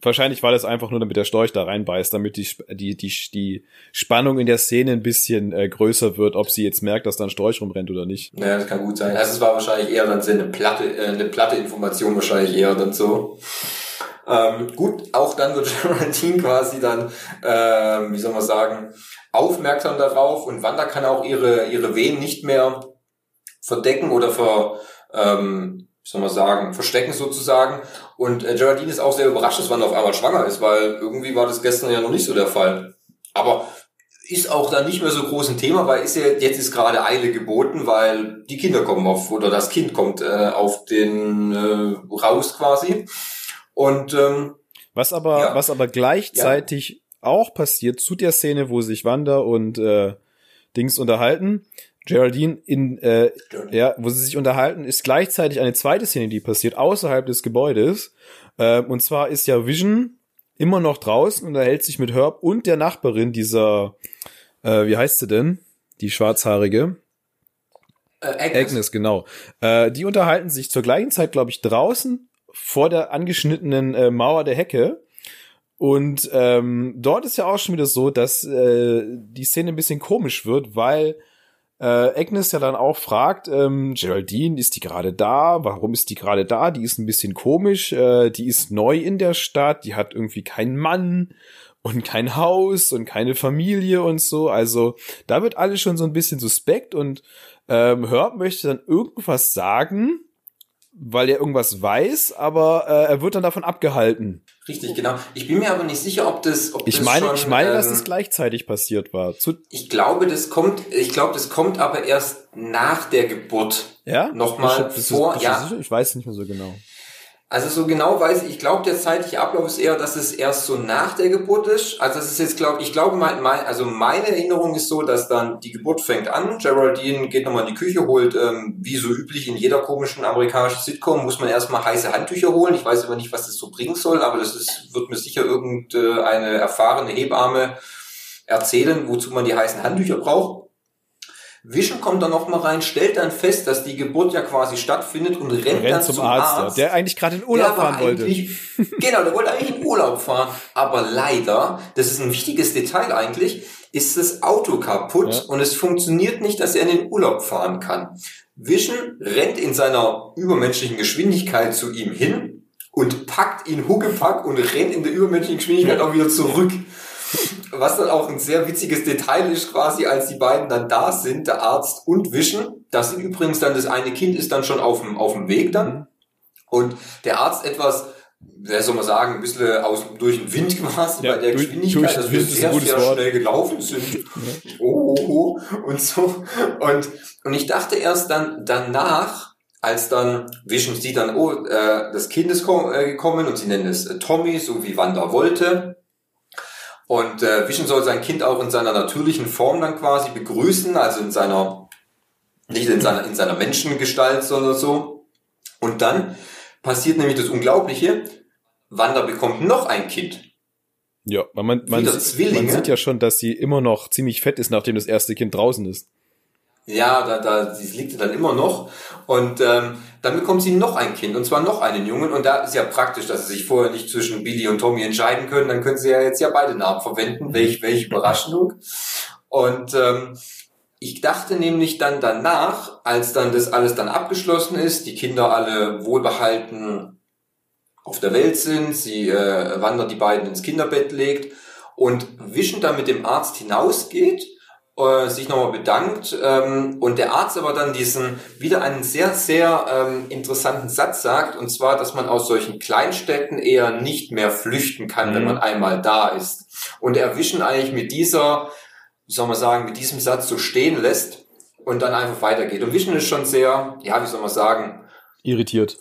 Wahrscheinlich war das einfach nur, damit der Storch da reinbeißt, damit die, die, die, die Spannung in der Szene ein bisschen äh, größer wird, ob sie jetzt merkt, dass da ein Storch rumrennt oder nicht. Ja, das kann gut sein. Also es war wahrscheinlich eher dann so eine platte, äh, eine platte Information wahrscheinlich eher dann so. Ähm, gut, auch dann wird Geraldine quasi dann, ähm, wie soll man sagen, aufmerksam darauf und Wanda kann auch ihre, ihre Wehen nicht mehr verdecken oder ver, ähm, soll man sagen, verstecken sozusagen. Und äh, Geraldine ist auch sehr überrascht, dass Wanda auf einmal schwanger ist, weil irgendwie war das gestern ja noch nicht so der Fall. Aber ist auch dann nicht mehr so groß ein Thema, weil ist ja jetzt ist gerade Eile geboten, weil die Kinder kommen auf oder das Kind kommt äh, auf den äh, raus quasi. Und ähm, was aber ja. was aber gleichzeitig ja. auch passiert zu der Szene, wo sich Wanda und äh, Dings unterhalten, Geraldine in äh, ja, wo sie sich unterhalten, ist gleichzeitig eine zweite Szene, die passiert außerhalb des Gebäudes. Äh, und zwar ist ja Vision immer noch draußen und erhält sich mit Herb und der Nachbarin dieser, äh, wie heißt sie denn? Die schwarzhaarige. Äh, Agnes. Agnes, genau. Äh, die unterhalten sich zur gleichen Zeit, glaube ich, draußen vor der angeschnittenen äh, Mauer der Hecke. Und ähm, dort ist ja auch schon wieder so, dass äh, die Szene ein bisschen komisch wird, weil äh, Agnes ja dann auch fragt, ähm, Geraldine, ist die gerade da? Warum ist die gerade da? Die ist ein bisschen komisch, äh, die ist neu in der Stadt, die hat irgendwie keinen Mann und kein Haus und keine Familie und so. Also da wird alles schon so ein bisschen suspekt und ähm, Herb möchte dann irgendwas sagen, weil er irgendwas weiß, aber äh, er wird dann davon abgehalten. Richtig, genau. Ich bin mir aber nicht sicher, ob das, ob ich das meine, schon, ich meine, ähm, dass das gleichzeitig passiert war. Zu ich glaube, das kommt, ich glaube, das kommt aber erst nach der Geburt. Ja? Nochmal vor, ja. Ich weiß nicht mehr so genau. Also so genau weiß ich, ich glaube, der zeitliche Ablauf ist eher, dass es erst so nach der Geburt ist. Also das ist jetzt, glaube ich, glaube, mein, mein, also meine Erinnerung ist so, dass dann die Geburt fängt an, Geraldine geht nochmal in die Küche, holt, ähm, wie so üblich in jeder komischen amerikanischen Sitcom, muss man erstmal heiße Handtücher holen. Ich weiß aber nicht, was das so bringen soll, aber das ist, wird mir sicher irgendeine erfahrene Hebamme erzählen, wozu man die heißen Handtücher braucht. Vision kommt dann noch mal rein, stellt dann fest, dass die Geburt ja quasi stattfindet und rennt, rennt dann zum, zum Arzt, Arzt, der eigentlich gerade in Urlaub fahren wollte. genau, der wollte eigentlich in Urlaub fahren, aber leider, das ist ein wichtiges Detail eigentlich, ist das Auto kaputt ja. und es funktioniert nicht, dass er in den Urlaub fahren kann. Vision rennt in seiner übermenschlichen Geschwindigkeit zu ihm hin und packt ihn Huckepack und rennt in der übermenschlichen Geschwindigkeit auch wieder zurück. Was dann auch ein sehr witziges Detail ist, quasi, als die beiden dann da sind, der Arzt und Vision. Das sind übrigens dann, das eine Kind ist dann schon auf dem, auf dem Weg dann. Und der Arzt etwas, wer soll man sagen, ein bisschen aus, durch den Wind quasi, ja, bei der Geschwindigkeit, dass wir sehr, sehr Wort. schnell gelaufen sind. Oh, oh, oh, und so. Und, und ich dachte erst dann, danach, als dann Vision sieht dann, oh, äh, das Kind ist äh, gekommen und sie nennen es äh, Tommy, so wie Wanda wollte. Und äh, Vision soll sein Kind auch in seiner natürlichen Form dann quasi begrüßen, also in seiner, nicht in seiner, in seiner Menschengestalt, sondern so. Und dann passiert nämlich das Unglaubliche, Wanda bekommt noch ein Kind. Ja, man, man, man, man sieht ja schon, dass sie immer noch ziemlich fett ist, nachdem das erste Kind draußen ist. Ja, da, da sie liegt dann immer noch. Und ähm, dann bekommt sie noch ein Kind, und zwar noch einen Jungen. Und da ist ja praktisch, dass sie sich vorher nicht zwischen Billy und Tommy entscheiden können. Dann können sie ja jetzt ja beide Namen verwenden. Welch, welche Überraschung. Und ähm, ich dachte nämlich dann danach, als dann das alles dann abgeschlossen ist, die Kinder alle wohlbehalten auf der Welt sind, sie äh, wandert die beiden ins Kinderbett legt und Vision dann mit dem Arzt hinausgeht äh, sich nochmal bedankt ähm, und der Arzt aber dann diesen wieder einen sehr, sehr ähm, interessanten Satz sagt, und zwar, dass man aus solchen Kleinstädten eher nicht mehr flüchten kann, mhm. wenn man einmal da ist. Und erwischen eigentlich mit dieser, wie soll man sagen, mit diesem Satz so stehen lässt und dann einfach weitergeht. Und Vision ist schon sehr, ja, wie soll man sagen, irritiert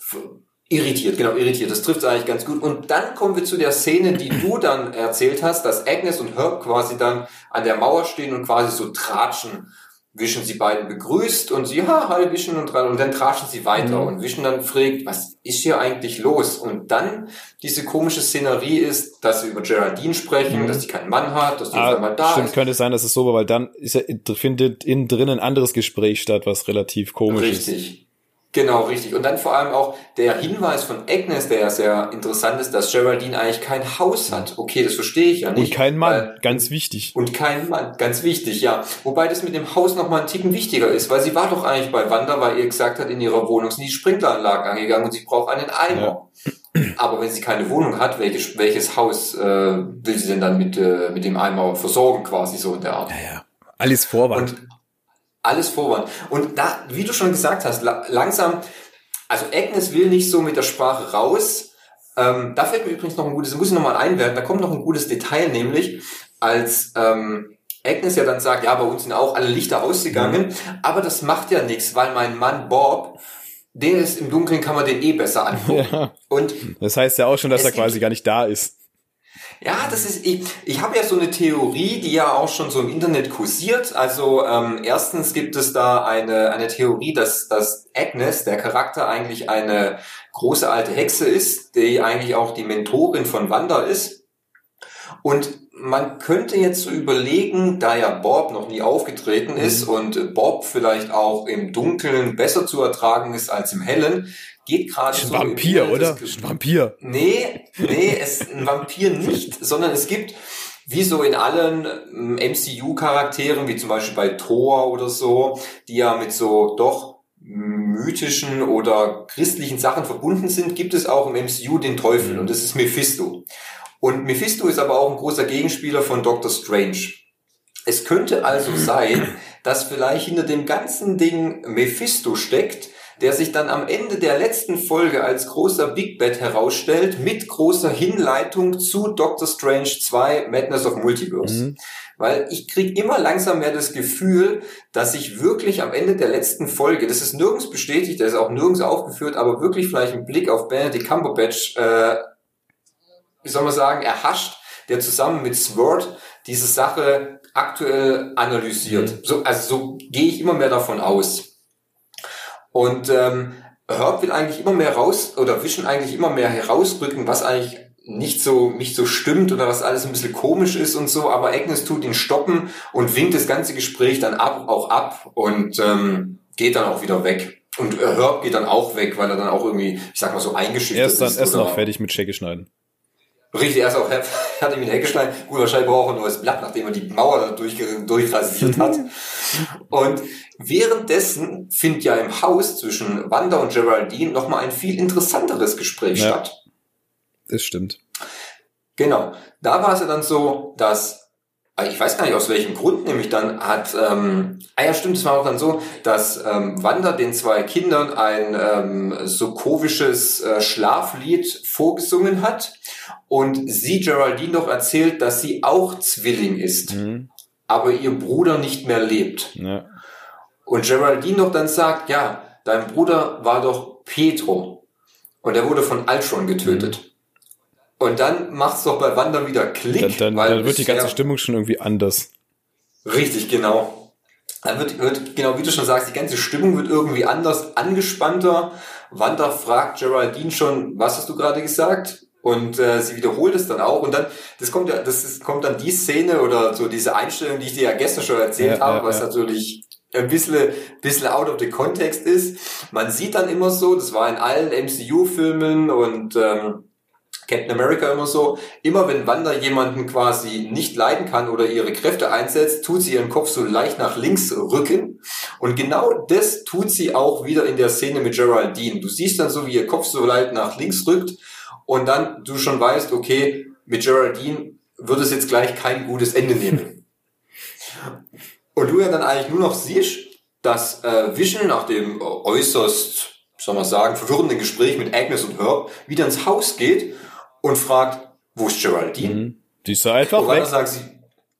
Irritiert, genau, irritiert. Das trifft eigentlich ganz gut. Und dann kommen wir zu der Szene, die du dann erzählt hast, dass Agnes und Herb quasi dann an der Mauer stehen und quasi so tratschen. Wischen sie beiden begrüßt und sie, ja, hi, Wischen und dran. Und dann tratschen sie weiter. Mhm. Und Wischen dann fragt, was ist hier eigentlich los? Und dann diese komische Szenerie ist, dass sie über Geraldine sprechen, mhm. dass sie keinen Mann hat, dass die ah, einmal da stimmt, ist. könnte sein, dass es so war, weil dann ist ja, findet innen drin ein anderes Gespräch statt, was relativ komisch Richtig. ist. Richtig. Genau, richtig. Und dann vor allem auch der Hinweis von Agnes, der ja sehr interessant ist, dass Geraldine eigentlich kein Haus hat. Okay, das verstehe ich ja nicht. Und kein Mann, weil, ganz wichtig. Und kein Mann, ganz wichtig, ja. Wobei das mit dem Haus nochmal ein Ticken wichtiger ist, weil sie war doch eigentlich bei Wanda, weil ihr gesagt hat, in ihrer Wohnung sind die Sprinkleranlagen angegangen und sie braucht einen Eimer. Ja. Aber wenn sie keine Wohnung hat, welches, welches Haus äh, will sie denn dann mit, äh, mit dem Eimer versorgen, quasi so in der Art? Ja, ja. Alles Vorwand. Und alles Vorwand. Und da, wie du schon gesagt hast, la langsam, also Agnes will nicht so mit der Sprache raus. Ähm, da fällt mir übrigens noch ein gutes, muss ich nochmal einwerfen, da kommt noch ein gutes Detail, nämlich als ähm, Agnes ja dann sagt, ja, bei uns sind auch alle Lichter ausgegangen, mhm. aber das macht ja nichts, weil mein Mann Bob, der ist im Dunkeln, kann man den eh besser angucken. Ja. Und das heißt ja auch schon, dass er quasi gar nicht da ist. Ja, das ist, ich, ich habe ja so eine Theorie, die ja auch schon so im Internet kursiert. Also ähm, erstens gibt es da eine, eine Theorie, dass, dass Agnes, der Charakter, eigentlich eine große alte Hexe ist, die eigentlich auch die Mentorin von Wanda ist. Und man könnte jetzt so überlegen, da ja Bob noch nie aufgetreten ist mhm. und Bob vielleicht auch im Dunkeln besser zu ertragen ist als im Hellen, geht gerade so. Ein Vampir, oder? Ein Vampir. Nee, nee, es ein Vampir nicht, sondern es gibt, wie so in allen MCU-Charakteren, wie zum Beispiel bei Thor oder so, die ja mit so doch mythischen oder christlichen Sachen verbunden sind, gibt es auch im MCU den Teufel und das ist Mephisto. Und Mephisto ist aber auch ein großer Gegenspieler von Doctor Strange. Es könnte also sein, dass vielleicht hinter dem ganzen Ding Mephisto steckt, der sich dann am Ende der letzten Folge als großer Big Bad herausstellt, mit großer Hinleitung zu Doctor Strange 2 Madness of Multiverse. Mhm. Weil ich krieg immer langsam mehr das Gefühl, dass ich wirklich am Ende der letzten Folge, das ist nirgends bestätigt, das ist auch nirgends aufgeführt, aber wirklich vielleicht ein Blick auf Benedict Cumberbatch äh, wie soll man sagen, erhascht, der zusammen mit Sword diese Sache aktuell analysiert. Mhm. So, also so gehe ich immer mehr davon aus. Und ähm, Herb will eigentlich immer mehr raus oder Vision eigentlich immer mehr herausrücken, was eigentlich nicht so nicht so stimmt oder was alles ein bisschen komisch ist und so, aber Agnes tut ihn stoppen und winkt das ganze Gespräch dann ab auch ab und ähm, geht dann auch wieder weg. Und Herb geht dann auch weg, weil er dann auch irgendwie, ich sag mal so eingeschüchtert ist. Er ist dann erst noch fertig mit Shaggy schneiden. Richtig, er ist auch, hat ihm in Hecke geschnallt. Gut, wahrscheinlich braucht er ein neues Blatt, nachdem er die Mauer da durch, durchrasiert hat. Und währenddessen findet ja im Haus zwischen Wanda und Geraldine nochmal ein viel interessanteres Gespräch ja, statt. Das stimmt. Genau. Da war es ja dann so, dass ich weiß gar nicht aus welchem Grund, nämlich dann hat, ähm, ah ja stimmt, es war auch dann so, dass ähm, Wanda den zwei Kindern ein ähm, sokovisches äh, Schlaflied vorgesungen hat und sie Geraldine doch erzählt, dass sie auch Zwilling ist, mhm. aber ihr Bruder nicht mehr lebt. Ja. Und Geraldine doch dann sagt, ja, dein Bruder war doch Petro und er wurde von Altron getötet. Mhm. Und dann macht's doch bei Wanda wieder Klick. Dann, dann, dann wird die ganze Stimmung schon irgendwie anders. Richtig, genau. Dann wird, wird, genau wie du schon sagst, die ganze Stimmung wird irgendwie anders, angespannter. Wanda fragt Geraldine schon, was hast du gerade gesagt? Und äh, sie wiederholt es dann auch. Und dann, das kommt ja, das ist, kommt dann die Szene oder so diese Einstellung, die ich dir ja gestern schon erzählt ja, habe, ja, was ja. natürlich ein bisschen, bisschen out of the context ist. Man sieht dann immer so, das war in allen MCU-Filmen und ähm, Captain America immer so, immer wenn Wanda jemanden quasi nicht leiden kann oder ihre Kräfte einsetzt, tut sie ihren Kopf so leicht nach links rücken. Und genau das tut sie auch wieder in der Szene mit Geraldine. Du siehst dann so, wie ihr Kopf so leicht nach links rückt und dann du schon weißt, okay, mit Geraldine wird es jetzt gleich kein gutes Ende nehmen. und du ja dann eigentlich nur noch siehst, dass äh, Vision nach dem äußerst, soll man sagen, verwirrenden Gespräch mit Agnes und Herb wieder ins Haus geht und fragt, wo ist Geraldine? Mhm. Die ist einfach weg. sagt sie,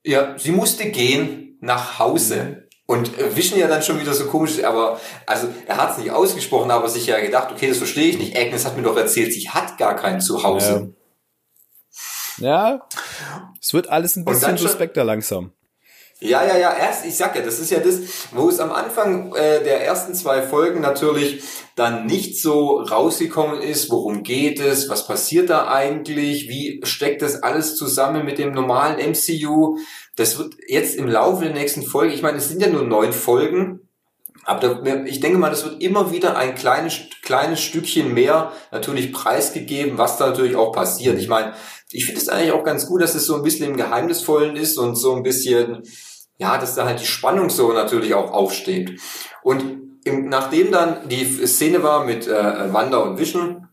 ja, sie musste gehen nach Hause. Mhm. Und äh, Vision ja dann schon wieder so komisch, aber also er hat es nicht ausgesprochen, aber sich ja gedacht, okay, das verstehe ich nicht. Agnes hat mir doch erzählt, sie hat gar kein Zuhause. Ja, ja es wird alles ein bisschen suspekter langsam. Ja, ja, ja, erst, ich sag ja, das ist ja das, wo es am Anfang äh, der ersten zwei Folgen natürlich dann nicht so rausgekommen ist, worum geht es, was passiert da eigentlich, wie steckt das alles zusammen mit dem normalen MCU. Das wird jetzt im Laufe der nächsten Folge, ich meine, es sind ja nur neun Folgen, aber da, ich denke mal, das wird immer wieder ein kleines, kleines Stückchen mehr natürlich preisgegeben, was da natürlich auch passiert. Ich meine, ich finde es eigentlich auch ganz gut, dass es so ein bisschen im Geheimnisvollen ist und so ein bisschen ja, dass da halt die Spannung so natürlich auch aufsteht. Und im, nachdem dann die Szene war mit äh, Wanda und Vision,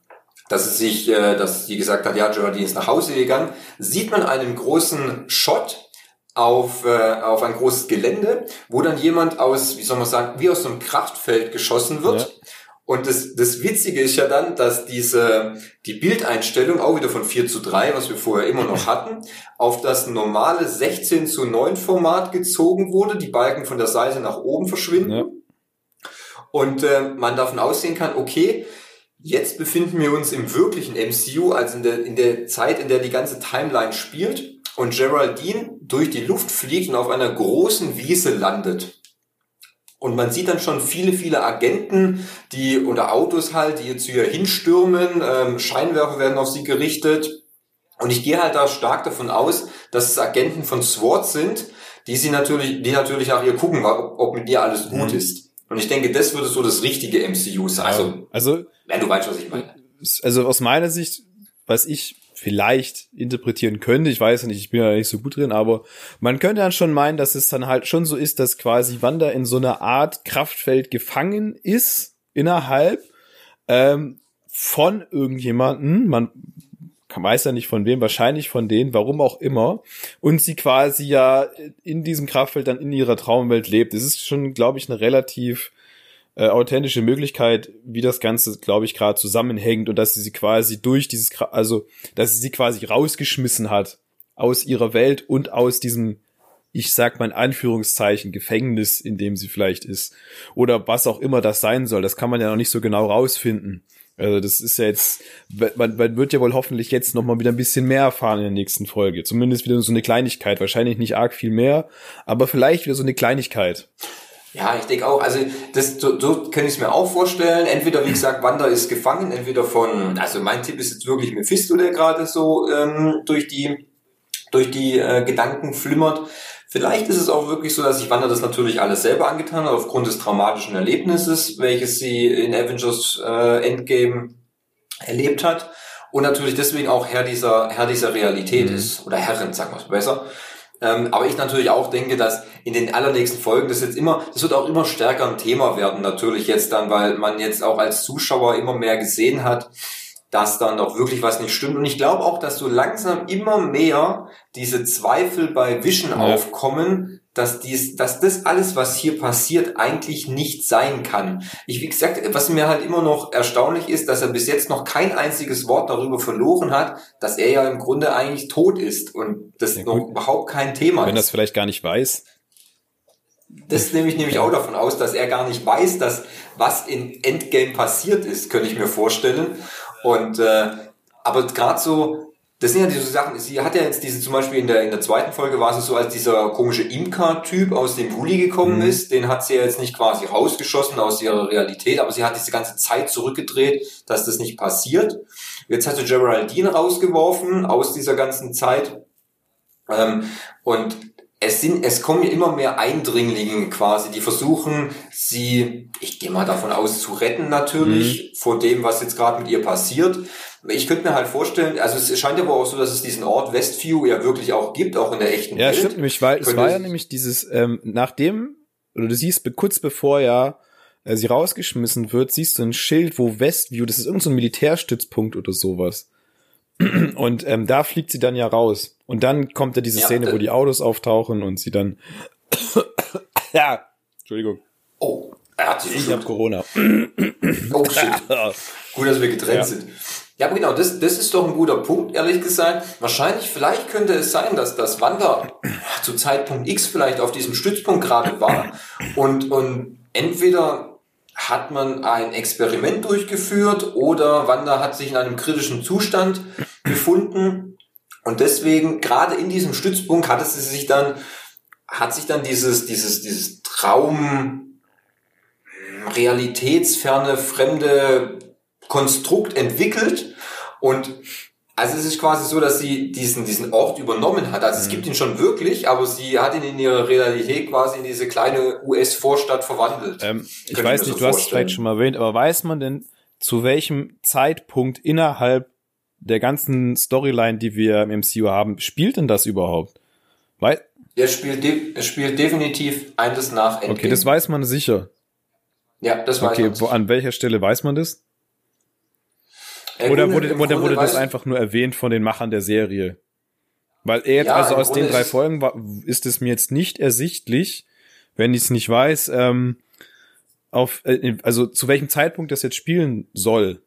dass es sich, äh, dass sie gesagt hat, ja, Geraldine ist nach Hause gegangen, sieht man einen großen Shot auf, äh, auf ein großes Gelände, wo dann jemand aus, wie soll man sagen, wie aus so einem Kraftfeld geschossen wird. Ja. Und das, das Witzige ist ja dann, dass diese, die Bildeinstellung auch wieder von 4 zu 3, was wir vorher immer noch hatten, auf das normale 16 zu 9 Format gezogen wurde, die Balken von der Seite nach oben verschwinden. Ja. Und äh, man davon ausgehen kann, okay, jetzt befinden wir uns im wirklichen MCU, also in der, in der Zeit, in der die ganze Timeline spielt und Geraldine durch die Luft fliegt und auf einer großen Wiese landet. Und man sieht dann schon viele, viele Agenten, die oder Autos halt, die zu ihr hinstürmen, ähm, Scheinwerfer werden auf sie gerichtet. Und ich gehe halt da stark davon aus, dass es Agenten von SWAT sind, die sie natürlich, die natürlich nach ihr gucken, ob, ob mit ihr alles gut mhm. ist. Und ich denke, das würde so das richtige MCU sein. Also, also, wenn du weißt, was ich meine. Also aus meiner Sicht, was ich vielleicht interpretieren könnte. Ich weiß nicht, ich bin ja nicht so gut drin, aber man könnte dann schon meinen, dass es dann halt schon so ist, dass quasi Wanda in so einer Art Kraftfeld gefangen ist innerhalb ähm, von irgendjemanden. Man weiß ja nicht von wem, wahrscheinlich von denen, warum auch immer. Und sie quasi ja in diesem Kraftfeld dann in ihrer Traumwelt lebt. Es ist schon, glaube ich, eine relativ äh, authentische Möglichkeit, wie das Ganze, glaube ich, gerade zusammenhängt und dass sie sie quasi durch dieses, also dass sie sie quasi rausgeschmissen hat aus ihrer Welt und aus diesem, ich sag mal in Anführungszeichen, Gefängnis, in dem sie vielleicht ist. Oder was auch immer das sein soll. Das kann man ja noch nicht so genau rausfinden. Also das ist ja jetzt, man, man wird ja wohl hoffentlich jetzt noch mal wieder ein bisschen mehr erfahren in der nächsten Folge. Zumindest wieder so eine Kleinigkeit. Wahrscheinlich nicht arg viel mehr, aber vielleicht wieder so eine Kleinigkeit. Ja, ich denke auch, also das, so, so kann ich es mir auch vorstellen. Entweder, wie gesagt, Wanda ist gefangen, entweder von, also mein Tipp ist jetzt wirklich Mephisto, der gerade so ähm, durch die, durch die äh, Gedanken flimmert. Vielleicht ist es auch wirklich so, dass sich Wanda das natürlich alles selber angetan hat, aufgrund des traumatischen Erlebnisses, welches sie in Avengers äh, Endgame erlebt hat. Und natürlich deswegen auch Herr dieser, Herr dieser Realität mhm. ist. Oder Herrin, sagen wir es besser. Ähm, aber ich natürlich auch denke, dass in den allernächsten Folgen das jetzt immer, das wird auch immer stärker ein Thema werden, natürlich jetzt dann, weil man jetzt auch als Zuschauer immer mehr gesehen hat, dass dann doch wirklich was nicht stimmt. Und ich glaube auch, dass so langsam immer mehr diese Zweifel bei Vision ja. aufkommen, dass dies, dass das alles, was hier passiert, eigentlich nicht sein kann. Ich, wie gesagt, was mir halt immer noch erstaunlich ist, dass er bis jetzt noch kein einziges Wort darüber verloren hat, dass er ja im Grunde eigentlich tot ist und das ja, noch überhaupt kein Thema Wenn ist. Wenn das vielleicht gar nicht weiß. Das nehme ich nämlich auch davon aus, dass er gar nicht weiß, dass was in Endgame passiert ist, könnte ich mir vorstellen. Und äh, aber gerade so das sind ja diese Sachen, sie hat ja jetzt diese, zum Beispiel in der, in der zweiten Folge war es so, als dieser komische Imker-Typ aus dem Bulli gekommen mhm. ist, den hat sie ja jetzt nicht quasi rausgeschossen aus ihrer Realität, aber sie hat diese ganze Zeit zurückgedreht, dass das nicht passiert. Jetzt hat sie Geraldine rausgeworfen aus dieser ganzen Zeit. Ähm, und es sind, es kommen ja immer mehr Eindringlinge quasi, die versuchen, sie, ich gehe mal davon aus, zu retten natürlich, mhm. vor dem, was jetzt gerade mit ihr passiert. Ich könnte mir halt vorstellen, also es scheint ja wohl auch so, dass es diesen Ort Westview ja wirklich auch gibt, auch in der echten ja, Welt. Ja, stimmt nämlich, weil es war ja nämlich dieses, ähm, nachdem, oder du siehst kurz bevor ja äh, sie rausgeschmissen wird, siehst du ein Schild, wo Westview, das ist irgendein so Militärstützpunkt oder sowas. Und ähm, da fliegt sie dann ja raus. Und dann kommt ja diese ja, Szene, wo die Autos auftauchen und sie dann. ja, Entschuldigung. Oh, er hat sich Ich hab Corona. oh shit. Gut, dass wir getrennt ja. sind. Ja, aber genau, das, das ist doch ein guter Punkt, ehrlich gesagt. Wahrscheinlich, vielleicht könnte es sein, dass das Wanda zu Zeitpunkt X vielleicht auf diesem Stützpunkt gerade war und, und entweder hat man ein Experiment durchgeführt oder Wanda hat sich in einem kritischen Zustand befunden und deswegen gerade in diesem Stützpunkt hat es sich dann hat sich dann dieses dieses dieses Traum realitätsferne fremde Konstrukt entwickelt und also es ist quasi so, dass sie diesen, diesen Ort übernommen hat. Also es mhm. gibt ihn schon wirklich, aber sie hat ihn in ihrer Realität quasi in diese kleine US-Vorstadt verwandelt. Ähm, ich weiß nicht, so du hast es vielleicht schon mal erwähnt, aber weiß man denn, zu welchem Zeitpunkt innerhalb der ganzen Storyline, die wir im MCU haben, spielt denn das überhaupt? Weil er spielt, er spielt definitiv eines nach Endgame. Okay, das weiß man sicher. Ja, das weiß okay, man. Okay, an welcher Stelle weiß man das? Äh, Oder wurde, wurde, wurde das einfach nur erwähnt von den Machern der Serie? Weil er jetzt, ja, also aus den drei Folgen war, ist es mir jetzt nicht ersichtlich, wenn ich es nicht weiß, ähm, auf, äh, also zu welchem Zeitpunkt das jetzt spielen soll.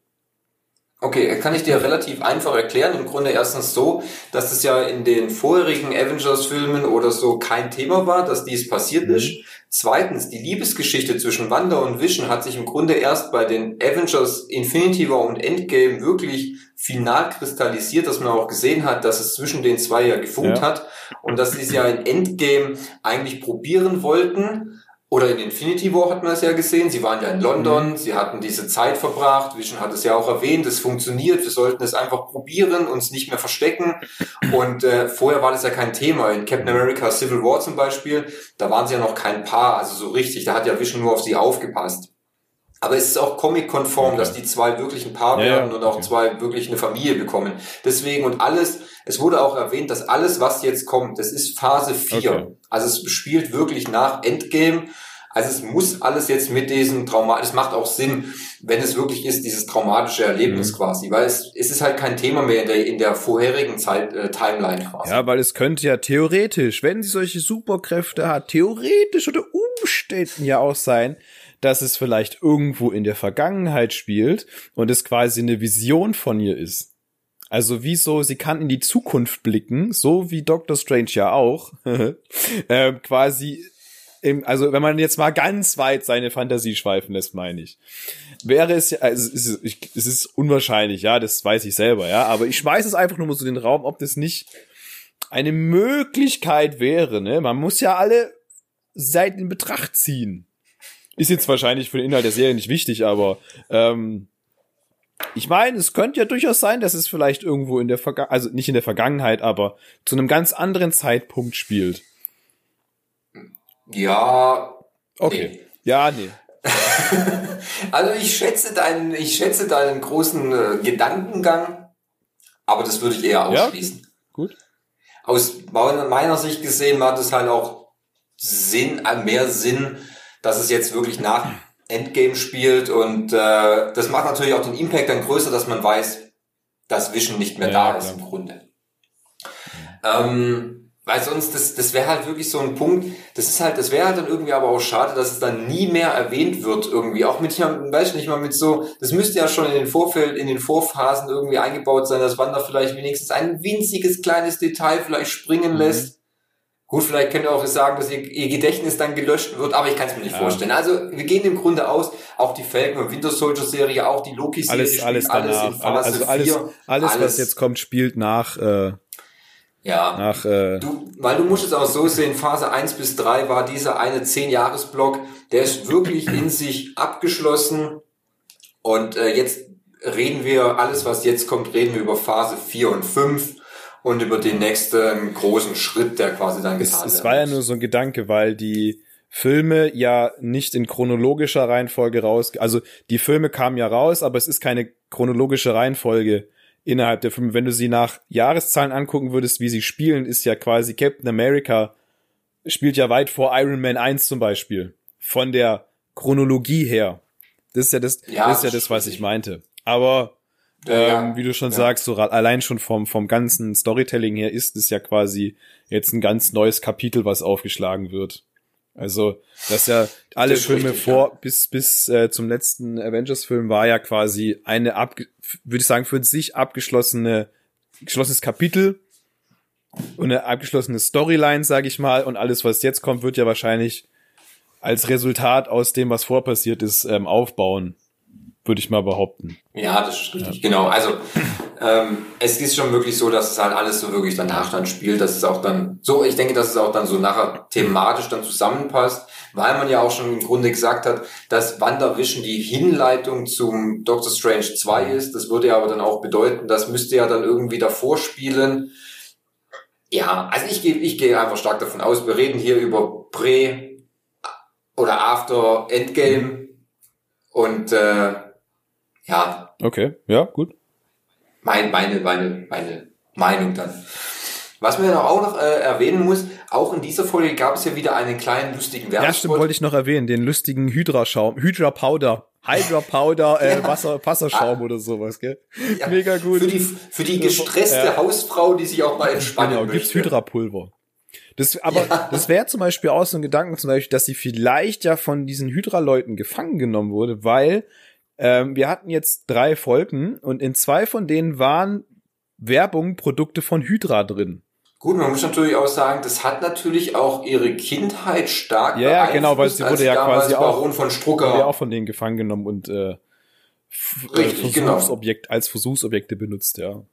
Okay, kann ich dir relativ einfach erklären. Im Grunde erstens so, dass es ja in den vorherigen Avengers-Filmen oder so kein Thema war, dass dies passiert mhm. ist. Zweitens, die Liebesgeschichte zwischen Wanda und Vision hat sich im Grunde erst bei den Avengers Infinity War und Endgame wirklich final kristallisiert, dass man auch gesehen hat, dass es zwischen den zwei ja gefunkt ja. hat und dass sie es ja in Endgame eigentlich probieren wollten oder in Infinity War hat man es ja gesehen. Sie waren ja in London, mhm. sie hatten diese Zeit verbracht. Vision hat es ja auch erwähnt, es funktioniert. Wir sollten es einfach probieren, uns nicht mehr verstecken. Und äh, vorher war das ja kein Thema. In Captain America Civil War zum Beispiel, da waren sie ja noch kein Paar, also so richtig. Da hat ja Vision nur auf sie aufgepasst. Aber es ist auch comic-konform, okay. dass die zwei wirklich ein Paar ja, werden und auch okay. zwei wirklich eine Familie bekommen. Deswegen und alles, es wurde auch erwähnt, dass alles, was jetzt kommt, das ist Phase 4. Okay. Also es spielt wirklich nach Endgame. Also es muss alles jetzt mit diesem Trauma, es macht auch Sinn, wenn es wirklich ist, dieses traumatische Erlebnis mhm. quasi, weil es, es ist halt kein Thema mehr in der, in der vorherigen Zeit, äh, Timeline quasi. Ja, weil es könnte ja theoretisch, wenn sie solche Superkräfte hat, theoretisch oder Umständen ja auch sein, dass es vielleicht irgendwo in der Vergangenheit spielt und es quasi eine Vision von ihr ist. Also wieso, sie kann in die Zukunft blicken, so wie Doctor Strange ja auch, äh, quasi im, also wenn man jetzt mal ganz weit seine Fantasie schweifen lässt, meine ich, wäre es also es ist, es ist unwahrscheinlich, ja, das weiß ich selber, ja, aber ich schmeiße es einfach nur mal so in den Raum, ob das nicht eine Möglichkeit wäre, ne? Man muss ja alle Seiten in Betracht ziehen. Ist jetzt wahrscheinlich für den Inhalt der Serie nicht wichtig, aber ähm, ich meine, es könnte ja durchaus sein, dass es vielleicht irgendwo in der Vergangenheit, also nicht in der Vergangenheit, aber zu einem ganz anderen Zeitpunkt spielt. Ja. Okay. Nee. Ja, nee. also ich schätze deinen, ich schätze deinen großen äh, Gedankengang, aber das würde ich eher ausschließen. Ja, gut. Aus meiner Sicht gesehen macht es halt auch Sinn, äh, mehr Sinn, dass es jetzt wirklich nach Endgame spielt und äh, das macht natürlich auch den Impact dann größer, dass man weiß, dass Vision nicht mehr ja, da ist im Grunde. Ähm, weil sonst, das, das wäre halt wirklich so ein Punkt, das ist halt, das wäre halt dann irgendwie aber auch schade, dass es dann nie mehr erwähnt wird irgendwie. Auch mit, weiß ich nicht mal, mit so, das müsste ja schon in den Vorfeld, in den Vorphasen irgendwie eingebaut sein, dass Wanda vielleicht wenigstens ein winziges kleines Detail vielleicht springen mhm. Gut, vielleicht könnt ihr auch sagen, dass ihr, ihr Gedächtnis dann gelöscht wird, aber ich kann es mir nicht ja. vorstellen. Also wir gehen im Grunde aus, auch die Falcon und Winter Soldier Serie, auch die Loki Serie, alles, alles, alles in Phase also alles, 4, alles, alles, was jetzt kommt, spielt nach. Äh, ja, nach, äh, du, weil du musst es auch so sehen, Phase 1 bis 3 war dieser eine 10-Jahres-Block, der ist wirklich in sich abgeschlossen und äh, jetzt reden wir, alles was jetzt kommt, reden wir über Phase 4 und 5 und über den nächsten großen Schritt, der quasi dann getan wird. Es war ja nur so ein Gedanke, weil die Filme ja nicht in chronologischer Reihenfolge raus, also die Filme kamen ja raus, aber es ist keine chronologische Reihenfolge innerhalb der Filme. Wenn du sie nach Jahreszahlen angucken würdest, wie sie spielen, ist ja quasi Captain America spielt ja weit vor Iron Man 1 zum Beispiel. Von der Chronologie her. Das ist ja das, ja, das ist ja das, was ich meinte. Aber ja, ähm, wie du schon ja. sagst, so allein schon vom, vom ganzen Storytelling her ist es ja quasi jetzt ein ganz neues Kapitel, was aufgeschlagen wird. Also, dass ja alle Filme richtig, vor, ja. bis, bis äh, zum letzten Avengers-Film war ja quasi eine, ab, würde ich sagen, für sich abgeschlossene, geschlossenes Kapitel und eine abgeschlossene Storyline, sage ich mal, und alles, was jetzt kommt, wird ja wahrscheinlich als Resultat aus dem, was vorpassiert ist, ähm, aufbauen würde ich mal behaupten. Ja, das ist richtig, ja. genau. Also ähm, es ist schon wirklich so, dass es halt alles so wirklich danach dann spielt, dass es auch dann so, ich denke, dass es auch dann so nachher thematisch dann zusammenpasst, weil man ja auch schon im Grunde gesagt hat, dass WandaVision die Hinleitung zum Doctor Strange 2 ist. Das würde ja aber dann auch bedeuten, das müsste ja dann irgendwie davor spielen. Ja, also ich gehe ich gehe einfach stark davon aus, wir reden hier über Prä- oder After Endgame und äh, ja. Okay, ja, gut. Mein, meine, meine, meine Meinung dann. Was man ja auch noch äh, erwähnen muss, auch in dieser Folge gab es ja wieder einen kleinen lustigen Werbespot. Ja, stimmt, wollte ich noch erwähnen, den lustigen Hydra-Schaum, Hydra-Powder. Hydra-Powder, äh, ja. Wasser, Wasserschaum ah. oder sowas, gell? Ja. Mega gut. Für die, für die gestresste ja. Hausfrau, die sich auch mal entspannen genau, möchte. gibt's Hydra-Pulver. Das, aber ja. das wäre zum Beispiel auch so ein Gedanken, zum Beispiel, dass sie vielleicht ja von diesen Hydra-Leuten gefangen genommen wurde, weil ähm, wir hatten jetzt drei Folgen und in zwei von denen waren Werbung, Produkte von Hydra drin. Gut, man muss natürlich auch sagen, das hat natürlich auch ihre Kindheit stark Ja, ja genau, weil sie wurde ja quasi auch von Strucker ja auch von denen gefangen genommen und äh, Richtig, genau. Versuchsobjekt genau. als Versuchsobjekte benutzt, ja.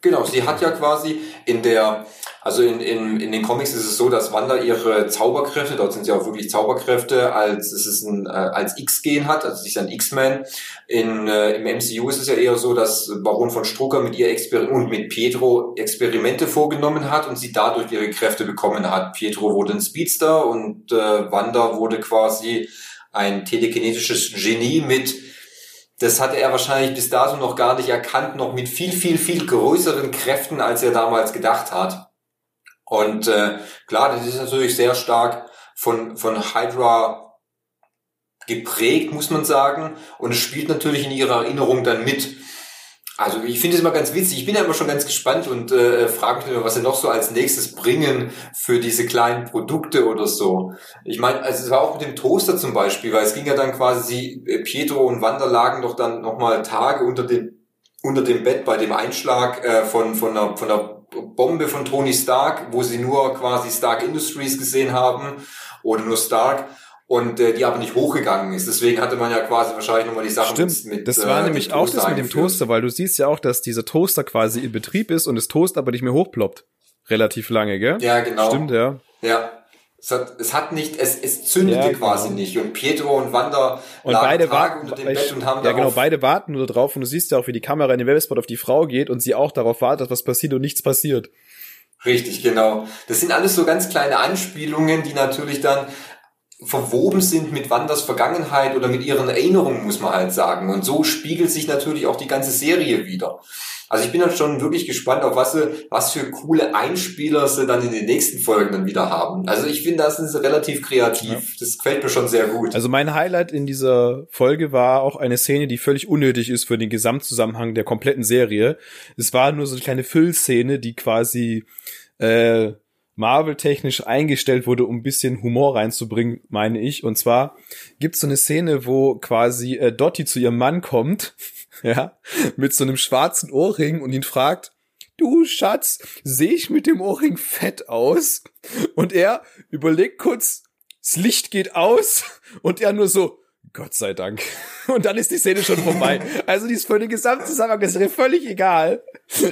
Genau, sie hat ja quasi in der, also in, in, in den Comics ist es so, dass Wanda ihre Zauberkräfte, dort sind sie auch wirklich Zauberkräfte, als es ist ein, äh, als X-Gen hat, also sie ist ein X-Man. In, äh, Im MCU ist es ja eher so, dass Baron von Strucker mit ihr Exper und mit Pietro Experimente vorgenommen hat und sie dadurch ihre Kräfte bekommen hat. Pietro wurde ein Speedster und äh, Wanda wurde quasi ein telekinetisches Genie mit das hatte er wahrscheinlich bis dato noch gar nicht erkannt, noch mit viel, viel, viel größeren Kräften, als er damals gedacht hat. Und äh, klar, das ist natürlich sehr stark von, von Hydra geprägt, muss man sagen. Und es spielt natürlich in ihrer Erinnerung dann mit. Also ich finde es immer ganz witzig. Ich bin ja immer schon ganz gespannt und äh, frage mich immer, was sie noch so als nächstes bringen für diese kleinen Produkte oder so. Ich meine, also es war auch mit dem Toaster zum Beispiel, weil es ging ja dann quasi, äh, Pietro und Wanda lagen doch dann nochmal Tage unter dem unter dem Bett bei dem Einschlag äh, von von einer, von einer Bombe von Tony Stark, wo sie nur quasi Stark Industries gesehen haben oder nur Stark und äh, die aber nicht hochgegangen ist. Deswegen hatte man ja quasi wahrscheinlich nochmal die Sachen Stimmt, mit, das war äh, nämlich auch das mit dem Toaster, weil du siehst ja auch, dass dieser Toaster quasi in Betrieb ist und das Toast aber nicht mehr hochploppt. Relativ lange, gell? Ja, genau. Stimmt, ja. Ja. Es hat, es hat nicht, es, es zündete ja, genau. quasi nicht. Und Pietro und Wanda und beide warten unter dem Bett und haben Ja, genau, beide warten nur drauf und du siehst ja auch, wie die Kamera in den Werbespot auf die Frau geht und sie auch darauf wartet, was passiert und nichts passiert. Richtig, genau. Das sind alles so ganz kleine Anspielungen, die natürlich dann verwoben sind mit Wanders Vergangenheit oder mit ihren Erinnerungen, muss man halt sagen. Und so spiegelt sich natürlich auch die ganze Serie wieder. Also ich bin dann schon wirklich gespannt, auf was, sie, was für coole Einspieler sie dann in den nächsten Folgen dann wieder haben. Also ich finde, das ist relativ kreativ. Ja. Das gefällt mir schon sehr gut. Also mein Highlight in dieser Folge war auch eine Szene, die völlig unnötig ist für den Gesamtzusammenhang der kompletten Serie. Es war nur so eine kleine Füllszene, die quasi äh, Marvel-technisch eingestellt wurde, um ein bisschen Humor reinzubringen, meine ich. Und zwar gibt es so eine Szene, wo quasi äh, Dottie zu ihrem Mann kommt, ja, mit so einem schwarzen Ohrring und ihn fragt, du Schatz, sehe ich mit dem Ohrring fett aus? Und er überlegt kurz, das Licht geht aus und er nur so, Gott sei Dank. Und dann ist die Szene schon vorbei. Also die ist für den gesamten Zusammenhang ist mir völlig egal.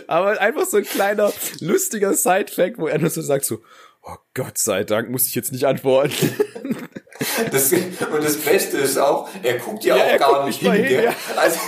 Aber einfach so ein kleiner, lustiger Side-Fact, wo er nur so sagt so, oh Gott sei Dank, muss ich jetzt nicht antworten. Das, und das Beste ist auch, er guckt ja, ja auch gar nicht hin, hin ja. Also,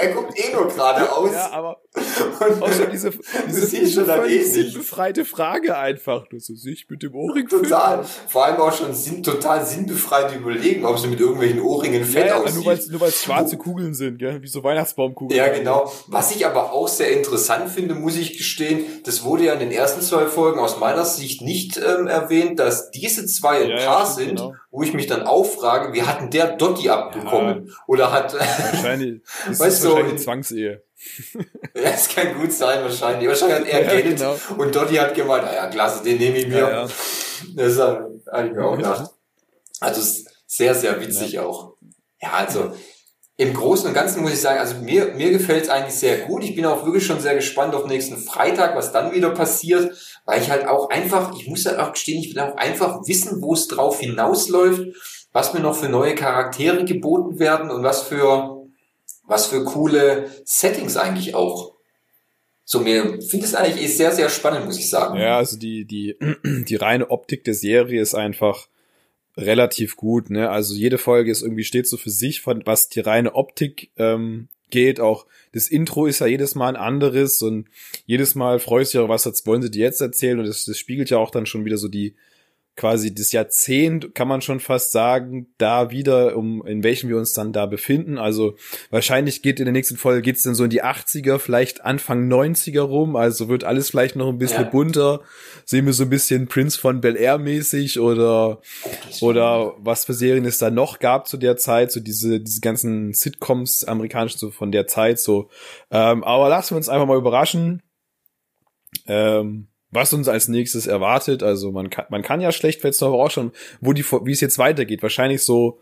er guckt eh nur geradeaus. Ja, aber auch schon diese, diese, diese völlig sinnbefreite Frage einfach. Du so sich mit dem Ohrring Total. Vor allem auch schon sinn, total sinnbefreit überlegen, ob sie mit irgendwelchen Ohrringen fett ja, ja, aussieht. Nur weil nur weil's schwarze Kugeln sind, gell? wie so Weihnachtsbaumkugeln. Ja, genau. Was ich aber auch sehr interessant finde, muss ich gestehen, das wurde ja in den ersten zwei Folgen aus meiner Sicht nicht ähm, erwähnt, dass diese zwei ein ja, Paar ja, sind, genau. Wo ich mich dann auch frage, wie hat denn der Dotti abbekommen? Oder hat... Wahrscheinlich. weißt du, wahrscheinlich Zwangsehe. ja, das kann gut sein, wahrscheinlich. Wahrscheinlich hat er ja, Geld genau. und Dotti hat gemeint, naja, klasse, den nehme ich mir. Ja, ja. Das habe ich mir auch gedacht. Also sehr, sehr witzig ja. auch. Ja, also im Großen und Ganzen muss ich sagen, also mir, mir gefällt es eigentlich sehr gut. Ich bin auch wirklich schon sehr gespannt auf nächsten Freitag, was dann wieder passiert, weil ich halt auch einfach, ich muss halt auch gestehen, ich will auch einfach wissen, wo es drauf hinausläuft, was mir noch für neue Charaktere geboten werden und was für was für coole Settings eigentlich auch. So, mir finde es eigentlich sehr, sehr spannend, muss ich sagen. Ja, also die, die, die reine Optik der Serie ist einfach relativ gut, ne? Also jede Folge ist irgendwie steht so für sich, was die reine Optik ähm, geht. Auch das Intro ist ja jedes Mal ein anderes und jedes Mal freust du dich auch, was wollen sie dir jetzt erzählen und das, das spiegelt ja auch dann schon wieder so die quasi das Jahrzehnt, kann man schon fast sagen, da wieder, um in welchem wir uns dann da befinden. Also wahrscheinlich geht in der nächsten Folge geht's dann so in die 80er, vielleicht Anfang 90er rum. Also wird alles vielleicht noch ein bisschen ja. bunter. Sehen wir so ein bisschen Prince von Bel Air mäßig oder oder was für Serien es da noch gab zu der Zeit, so diese diese ganzen Sitcoms amerikanischen so von der Zeit so. Ähm, aber lassen wir uns einfach mal überraschen. Ähm, was uns als nächstes erwartet. Also man kann, man kann ja schlecht jetzt aber auch schon, wo die, wie es jetzt weitergeht. Wahrscheinlich so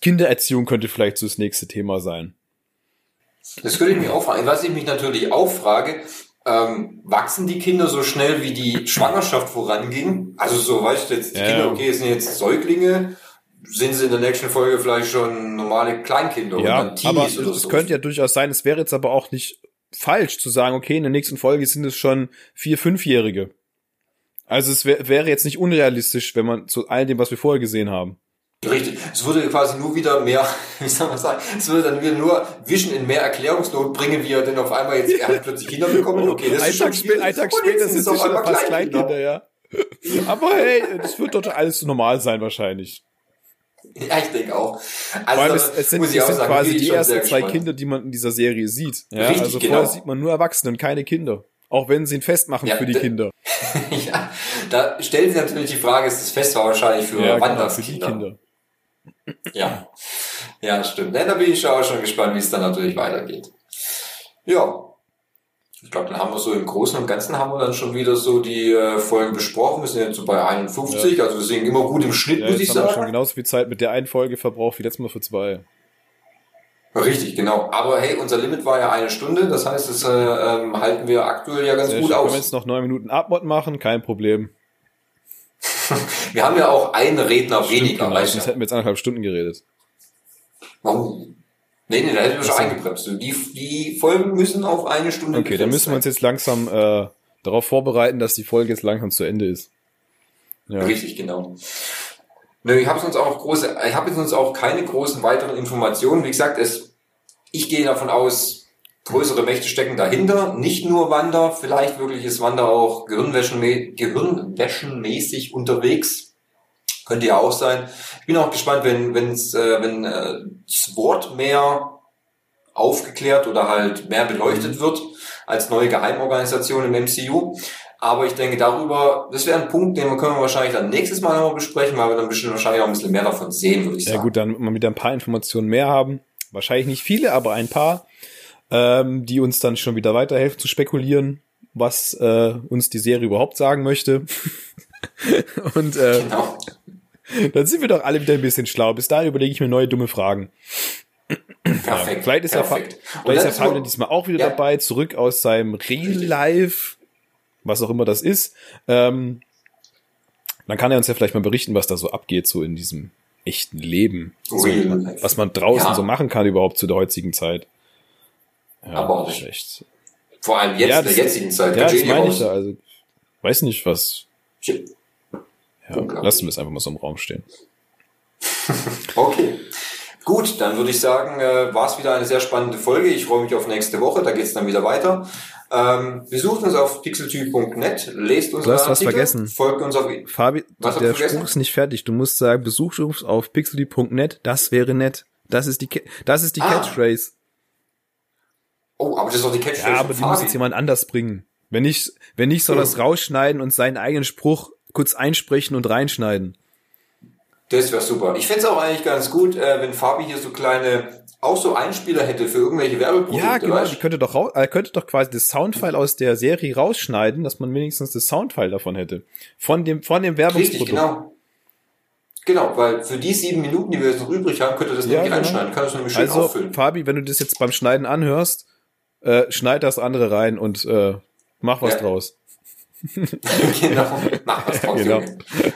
Kindererziehung könnte vielleicht so das nächste Thema sein. Das könnte ich mich auch fragen. Was ich mich natürlich auch frage, ähm, wachsen die Kinder so schnell, wie die Schwangerschaft voranging? Also so, weißt du, jetzt die Ja. Kinder, okay, sind jetzt Säuglinge, sind sie in der nächsten Folge vielleicht schon normale Kleinkinder Ja, und dann aber Teenies oder es so. könnte ja durchaus sein, es wäre jetzt aber auch nicht falsch zu sagen, okay, in der nächsten Folge sind es schon vier, fünfjährige. Also es wär, wäre jetzt nicht unrealistisch, wenn man zu all dem, was wir vorher gesehen haben. Richtig. Es würde quasi nur wieder mehr, wie soll man sagen, es würde dann wieder nur Vision in mehr Erklärungsnot bringen, wie er denn auf einmal jetzt, er hat plötzlich Kinder bekommen, okay, das ein ist schon Tag, spä ein Tag später sind es auf schon einmal fast Kleinkinder, ja. Aber hey, das wird doch alles normal sein wahrscheinlich. Ja, ich denke auch. Vor Also, allem, da es, es sind, muss ich es auch sind sagen, quasi die ersten zwei gespannt. Kinder, die man in dieser Serie sieht. Ja, Richtig, also genau. vorher sieht man nur Erwachsene und keine Kinder. Auch wenn sie ihn festmachen Ja, für die Kinder. ja, da stellt sich natürlich die Frage, ist das Fest war wahrscheinlich für Ja, genau, für die Wanderskinder. Kinder. Ja, ja, stimmt. Ne, da bin ich auch schon gespannt, wie es dann natürlich weitergeht. Ja, ich glaube, dann haben wir so im Großen und Ganzen haben wir dann schon wieder so die äh, Folgen besprochen. Wir sind jetzt so bei 51, also wir sind immer gut im Schnitt, Ja, muss ich haben wir schon sagen. genauso viel Zeit mit der einen Folge verbraucht wie letztes Mal für zwei. Richtig, genau. Aber hey, unser Limit war ja eine Stunde, das heißt, das äh, ähm, halten wir aktuell ja ganz Sehr gut schön. Können wir aus. jetzt noch neun Minuten Abmod machen? Kein Problem. Wir haben ja auch einen Redner Stimmt, weniger, genau, sonst hätten wir jetzt anderthalb Stunden geredet. Warum? Nee, nee, da hätten wir schon eingebremst. Die, die Folgen müssen auf eine Stunde Okay, dann müssen wir uns jetzt langsam äh, darauf vorbereiten, dass die Folge jetzt langsam zu Ende ist. Ja. Richtig, genau. Nö, ich habe sonst auch große, ich habe sonst auch keine großen weiteren Informationen. Wie gesagt, es, ich gehe davon aus, größere Mächte stecken dahinter. Nicht nur Wander, vielleicht wirklich ist Wander auch Gehirnwäschenmä Gehirnwäschenmäßig unterwegs. Könnte ja auch sein. Ich bin auch gespannt, wenn, wenn's, äh, wenn äh, Sword mehr aufgeklärt oder halt mehr beleuchtet wird als neue Geheimorganisation im MCU. Aber ich denke darüber, das wäre ein Punkt, den wir können wir wahrscheinlich dann nächstes Mal nochmal besprechen, weil wir dann bestimmt wahrscheinlich auch ein bisschen mehr davon sehen, würde ich Ja sagen. gut, dann mal wieder ein paar Informationen mehr haben. Wahrscheinlich nicht viele, aber ein paar, ähm, die uns dann schon wieder weiterhelfen zu spekulieren, was äh, uns die Serie überhaupt sagen möchte. Und äh, Genau. Dann sind wir doch alle wieder ein bisschen schlau. Bis dahin überlege ich mir neue dumme Fragen. Perfekt. Vielleicht ist, perfekt. Und vielleicht ist der Fabian diesmal auch wieder Ja. dabei, zurück aus seinem Real Life, was auch immer das ist. Ähm, dann kann er uns ja vielleicht mal berichten, was da so abgeht, so in diesem echten Leben. So, Real Life. was man draußen Ja. so machen kann überhaupt zu der heutigen Zeit. Ja, Aber auch das nicht. Vor allem jetzt Ja, in der das- jetzigen Zeit. Ja, das meine ich da. Also, weiß nicht, was. Shit. Ja, lassen wir es einfach mal so im Raum stehen. Okay. Gut, dann würde ich sagen, äh, war es wieder eine sehr spannende Folge. Ich freue mich auf nächste Woche, da geht es dann wieder weiter. Ähm, besucht uns auf pixeltyp.net, lest uns Du hast was vergessen. folgt uns auf Fabi, Was der? Spruch ist nicht fertig. Du musst sagen, besucht uns auf pixely.net. Das wäre nett. Das ist die, das ist die Ah. Catchphrase. Oh, aber das ist doch die Catchphrase Ja, aber von die muss Fabi. jetzt jemand anders bringen. Wenn nicht, wenn nicht, soll Hm. das rausschneiden und seinen eigenen Spruch kurz einsprechen und reinschneiden. Das wäre super. Ich fände es auch eigentlich ganz gut, äh, wenn Fabi hier so kleine, auch so Einspieler hätte für irgendwelche Werbeprodukte. Ja, genau. weißt Die du? könnte doch, äh, könnte doch quasi das Soundfile aus der Serie rausschneiden, dass man wenigstens das Soundfile davon hätte. Von dem, von dem Werbungsprodukt. Richtig, genau. Genau, weil für die sieben Minuten, die wir jetzt noch übrig haben, könnte das Ja, nämlich genau. reinschneiden. Kann das nämlich schön Also, auffüllen. Fabi, wenn du das jetzt beim Schneiden anhörst, äh, schneid das andere rein und äh, mach was Ja. draus. genau. Mach was Genau.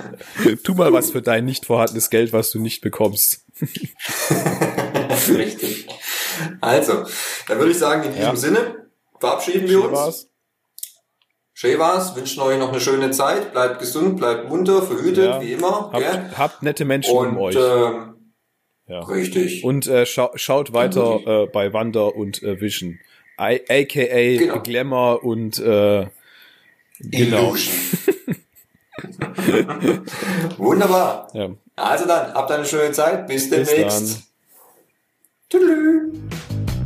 Tu mal was für dein nicht vorhandenes Geld, was du nicht bekommst. Richtig. Also, dann würde ich sagen, in diesem Ja. Sinne verabschieden wir uns. War's? Schön war's. Wünschen euch noch eine schöne Zeit. Bleibt gesund, bleibt munter, verhütet, Ja. wie immer. Habt, habt nette Menschen Und um euch. ähm, ja. richtig. Und äh, schau, schaut weiter äh, bei Wander und äh, Vision. I, AKA Genau. Glamour und äh, genau. Illusion. Wunderbar. Ja. Also dann, habt eine schöne Zeit. Bis Bis demnächst. dann. Tschüss.